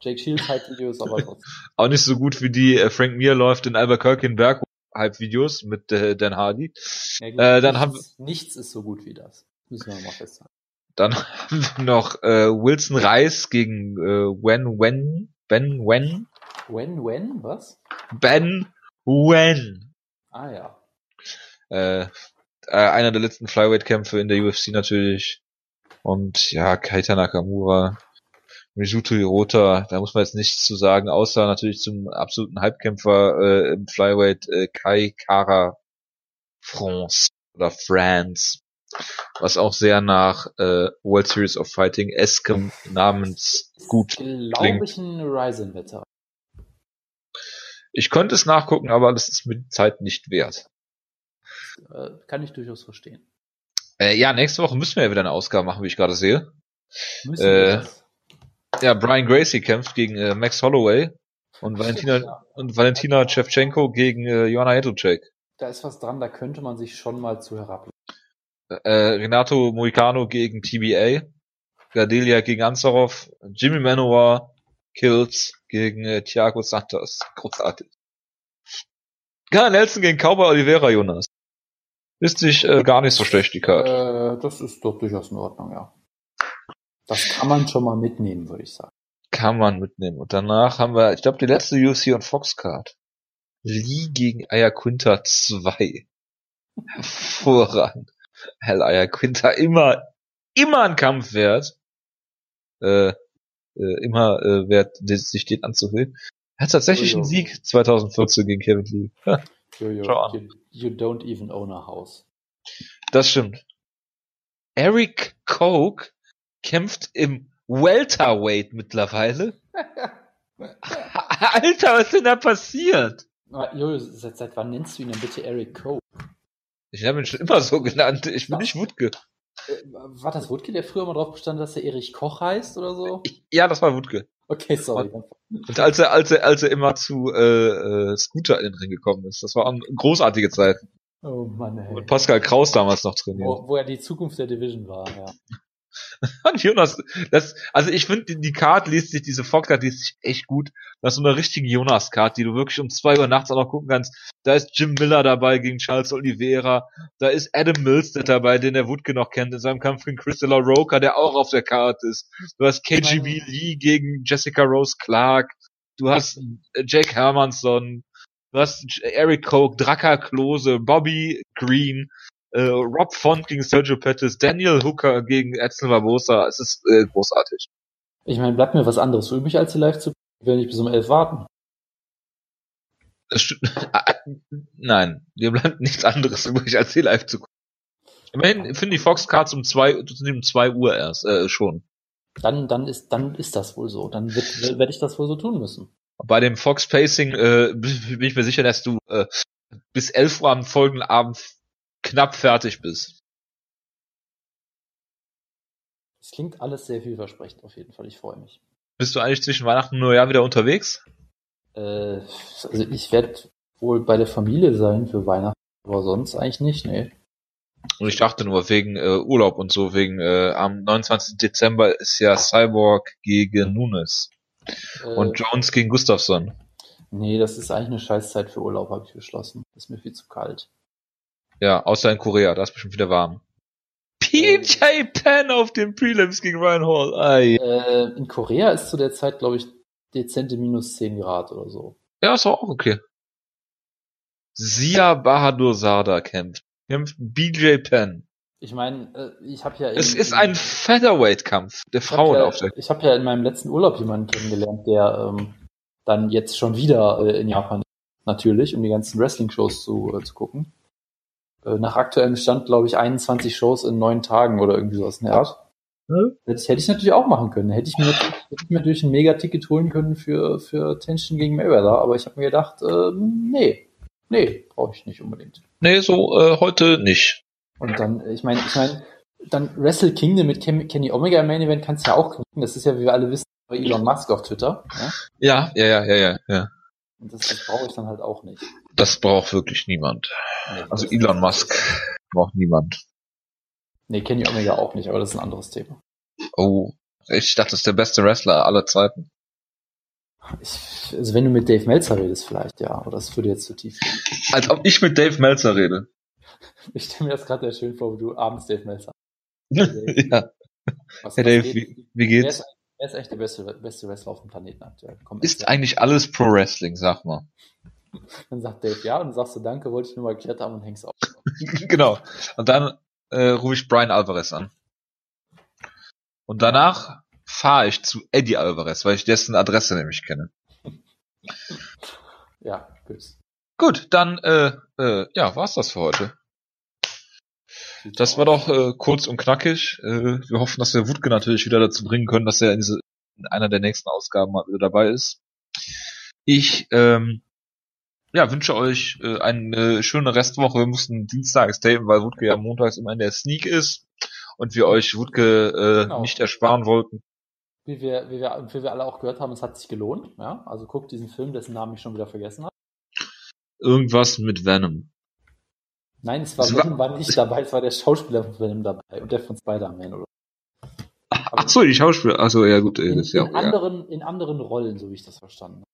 Jake Shields Hype-Videos, aber [laughs] trotzdem. Auch nicht so gut wie die äh, Frank Mir läuft in Albuquerque in Berg Hype-Videos mit äh, Dan Hardy. Ja, gut, Äh, dann nichts, haben nichts ist so gut wie das. Müssen wir mal festhalten. Dann [laughs] haben wir noch äh, Wilson Reis gegen äh, Wen Wen Ben Wen When, when, was? Ben Wen. Ah ja. Äh, äh, einer der letzten Flyweight-Kämpfe in der UFC natürlich. Und ja, Kaita Nakamura, Mizuto Hirota, da muss man jetzt nichts zu sagen, außer natürlich zum absoluten Halbkämpfer äh, im Flyweight äh, Kai Kara France oder France, was auch sehr nach äh, World Series of Fighting eskem Namens gut Glaube klingt. ich ein Ryzen-Veteran. Ich könnte es nachgucken, aber das ist mit Zeit nicht wert. Äh, kann ich durchaus verstehen. Äh, ja, nächste Woche müssen wir ja wieder eine Ausgabe machen, wie ich gerade sehe. Müssen Äh? Ja, Brian Gracie kämpft gegen äh, Max Holloway und Valentina Ja. und Valentina Shevchenko gegen äh, Joanna Jedrzejczyk. Da ist was dran, da könnte man sich schon mal zu herablegen. Äh, Renato Moicano gegen TBA, Gadelia gegen Ansarov, Jimmy Manoa Kills gegen äh, Thiago Santos. Großartig. Gunnar Nelson gegen Cowboy Oliveira, Jonas. Ist sich äh, gar nicht so schlecht, die Karte. Äh, das ist doch durchaus in Ordnung, ja. Das kann man schon mal mitnehmen, würde ich sagen. Kann man mitnehmen. Und danach haben wir, ich glaube, die letzte UFC und Fox Card. Lee gegen Ayaquinta 2. Hervorragend. Hell Ayaquinta immer, immer ein Kampf wert. Äh, äh, immer äh, wert, sich den anzuhören. Er hat tatsächlich einen Jojo. Sieg 2014 gegen Kevin Lee. Jojo, Schau an. you, you don't even own a house. das stimmt. Eric Koch kämpft im Welterweight mittlerweile. [laughs] Alter, was ist denn da passiert? Jojo, seit, seit wann nennst du ihn denn bitte Eric Cole? Ich habe ihn schon immer so genannt. Ich bin nicht Wutke. Äh, war das Wutke, der früher mal drauf bestand, dass er Erich Koch heißt oder so? Ja, das war Wutke. Okay, sorry. Und als er, als er, als er immer zu äh, äh, Scooter in den Ring gekommen ist, das war eine großartige Zeit. Oh Mann, ey. Mit Pascal Kraus damals noch trainiert. Wo, wo ja die Zukunft der Division war, ja. [laughs] Und Jonas, das, also ich finde, die Card liest sich, diese Fox-Card liest sich echt gut. Das ist so eine richtige Jonas-Card, die du wirklich um zwei Uhr nachts auch noch gucken kannst. Da ist Jim Miller dabei gegen Charles Oliveira. Da ist Adam Milstead dabei, den der Woodke noch kennt in seinem Kampf gegen Crystal Roca, der auch auf der Karte ist. Du hast KGB Lee gegen Jessica Rose Clark. Du hast äh, Jake Hermansson. Du hast Eric Koch, Draka Klose, Bobby Green äh, Rob Font gegen Sergio Pettis, Daniel Hooker gegen Edson Barbosa. Es ist äh, großartig. Ich meine, bleibt mir was anderes übrig, als die live zu Ich will nicht bis um elf warten. [laughs] Nein, dir bleibt nichts anderes übrig, als die live zu gucken. Immerhin finden die Fox Cards um zwei, um zwei Uhr erst, äh, schon. Dann, dann ist, dann ist das wohl so. Dann [laughs] werde ich das wohl so tun müssen. Bei dem Fox Pacing äh, bin ich mir sicher, dass du äh, bis 11 Uhr am folgenden Abend knapp fertig bist. Es klingt alles sehr vielversprechend auf jeden Fall. Ich freue mich. Bist du eigentlich zwischen Weihnachten und Neujahr wieder unterwegs? Äh, also ich werde wohl bei der Familie sein für Weihnachten, aber sonst eigentlich nicht, nee. Und ich dachte nur wegen äh, Urlaub und so, wegen äh, am 29. Dezember ist ja Cyborg gegen Nunes Äh, und Jones gegen Gustafsson. nee, das ist eigentlich eine Scheißzeit für Urlaub, habe ich beschlossen. Ist mir viel zu kalt. Ja, außer in Korea, da ist bestimmt wieder warm. PJ Penn auf den Prelims gegen Ryan Hall. Ei. Äh, in Korea ist zu der Zeit, glaube ich, dezente minus 10 Grad oder so. Ja, ist auch okay. Sia Bahadur Sada kämpft. Kämpft BJ Penn. Ich meine, äh, ich habe ja... Es ist ein Featherweight-Kampf der Frauen ja, auf der. Ich habe ja in meinem letzten Urlaub jemanden kennengelernt, der ähm, dann jetzt schon wieder äh, in Japan ist, natürlich, um die ganzen Wrestling-Shows zu, äh, zu gucken. Äh, nach aktuellem Stand, glaube ich, 21 Shows in neun Tagen oder irgendwie sowas in der Art. Hm? Hätte ich, hätte ich natürlich auch machen können. Hätte ich mir, hätte ich mir natürlich ein Mega-Ticket holen können für, für Tension gegen Mayweather, aber ich habe mir gedacht, äh, nee, nee, brauche ich nicht unbedingt. Nee, so äh, heute nicht. Und dann, ich meine, ich meine, dann Wrestle Kingdom mit Ken- Kenny Omega im Main Event kannst du ja auch knicken. Das ist ja, wie wir alle wissen, bei Elon Musk auf Twitter. Ja? Ja, ja, ja, ja, ja, ja. Und das, das brauche ich dann halt auch nicht. Das braucht wirklich niemand. Nee, Also Elon Musk braucht niemand. Nee, Kenny Omega auch nicht, aber das ist ein anderes Thema. Oh, ich dachte, das ist der beste Wrestler aller Zeiten. Ich, also wenn du mit Dave Meltzer redest vielleicht, ja, aber das würde jetzt zu tief gehen. Als ob ich mit Dave Meltzer rede. Ich stelle mir das gerade sehr schön vor, wo du abends Dave Meltzer. [laughs] ja. Was, Hey was Dave, geht? wie, wie geht's? Wer ist echt der beste, beste Wrestler auf dem Planeten aktuell? Komm, Ist eigentlich alles Pro Wrestling, sag mal. [laughs] Dann sagt Dave ja und dann sagst du Danke, wollte ich nur mal geklärt haben und hängst auf. [laughs] genau. Und dann äh, rufe ich Brian Alvarez an. Und danach fahre ich zu Eddie Alvarez, weil ich dessen Adresse nämlich kenne. [laughs] Ja, gut. Gut, dann äh, äh, ja, war's das für heute. Das war doch äh, kurz und knackig. Äh, wir hoffen, dass wir Wutke natürlich wieder dazu bringen können, dass er in, diese, in einer der nächsten Ausgaben mal wieder dabei ist. Ich ähm, ja, wünsche euch äh, eine schöne Restwoche. Wir mussten dienstags tapen, weil Wutke ja montags immer in der Sneak ist und wir euch Wutke äh, Genau. nicht ersparen wollten. Wie wir, wie, wir, wie wir alle auch gehört haben, es hat sich gelohnt. Ja? Also guckt diesen Film, dessen Namen ich schon wieder vergessen habe. Irgendwas mit Venom. Nein, es war Es war- war nicht dabei, es war der Schauspieler von Venom dabei und der von Spider-Man. oder Ach so, die Schauspieler. Ach so, ja gut. äh, In, ja, in, ja. anderen, in anderen Rollen, so wie ich das verstanden habe.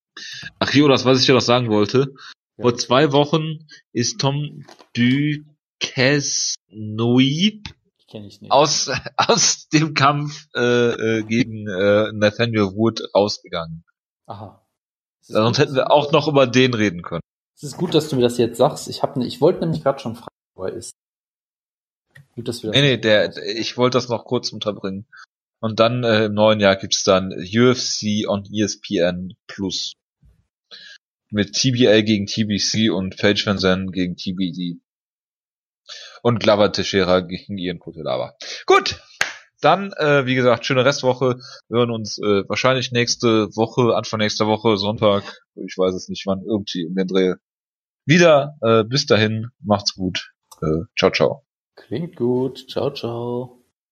Ach Jonas, was ich dir noch sagen wollte. Ja. Vor zwei Wochen ist Tom Duquesnoy aus, [laughs] aus dem Kampf äh, äh, gegen äh, Nathaniel Wood rausgegangen. Aha. Sonst hätten wir auch noch über den reden können. Es ist gut, dass du mir das jetzt sagst. Ich, hab, ne- ich wollte nämlich gerade schon fragen, wo er ist. Gut, dass wir das Nee, nee, der, ich wollte das noch kurz unterbringen. Und dann äh, im neuen Jahr gibt's dann UFC on ESPN Plus. Mit TBA gegen TBC und Paige Van Zandt gegen TBD. Und Glover Teixeira gegen Ian Kutelava. Gut, dann, äh, wie gesagt, schöne Restwoche. Wir hören uns äh, wahrscheinlich nächste Woche, Anfang nächster Woche, Sonntag, ich weiß es nicht wann, irgendwie um den Dreh. Wieder, äh, bis dahin, macht's gut. Äh, ciao, ciao. Klingt gut. Ciao, ciao.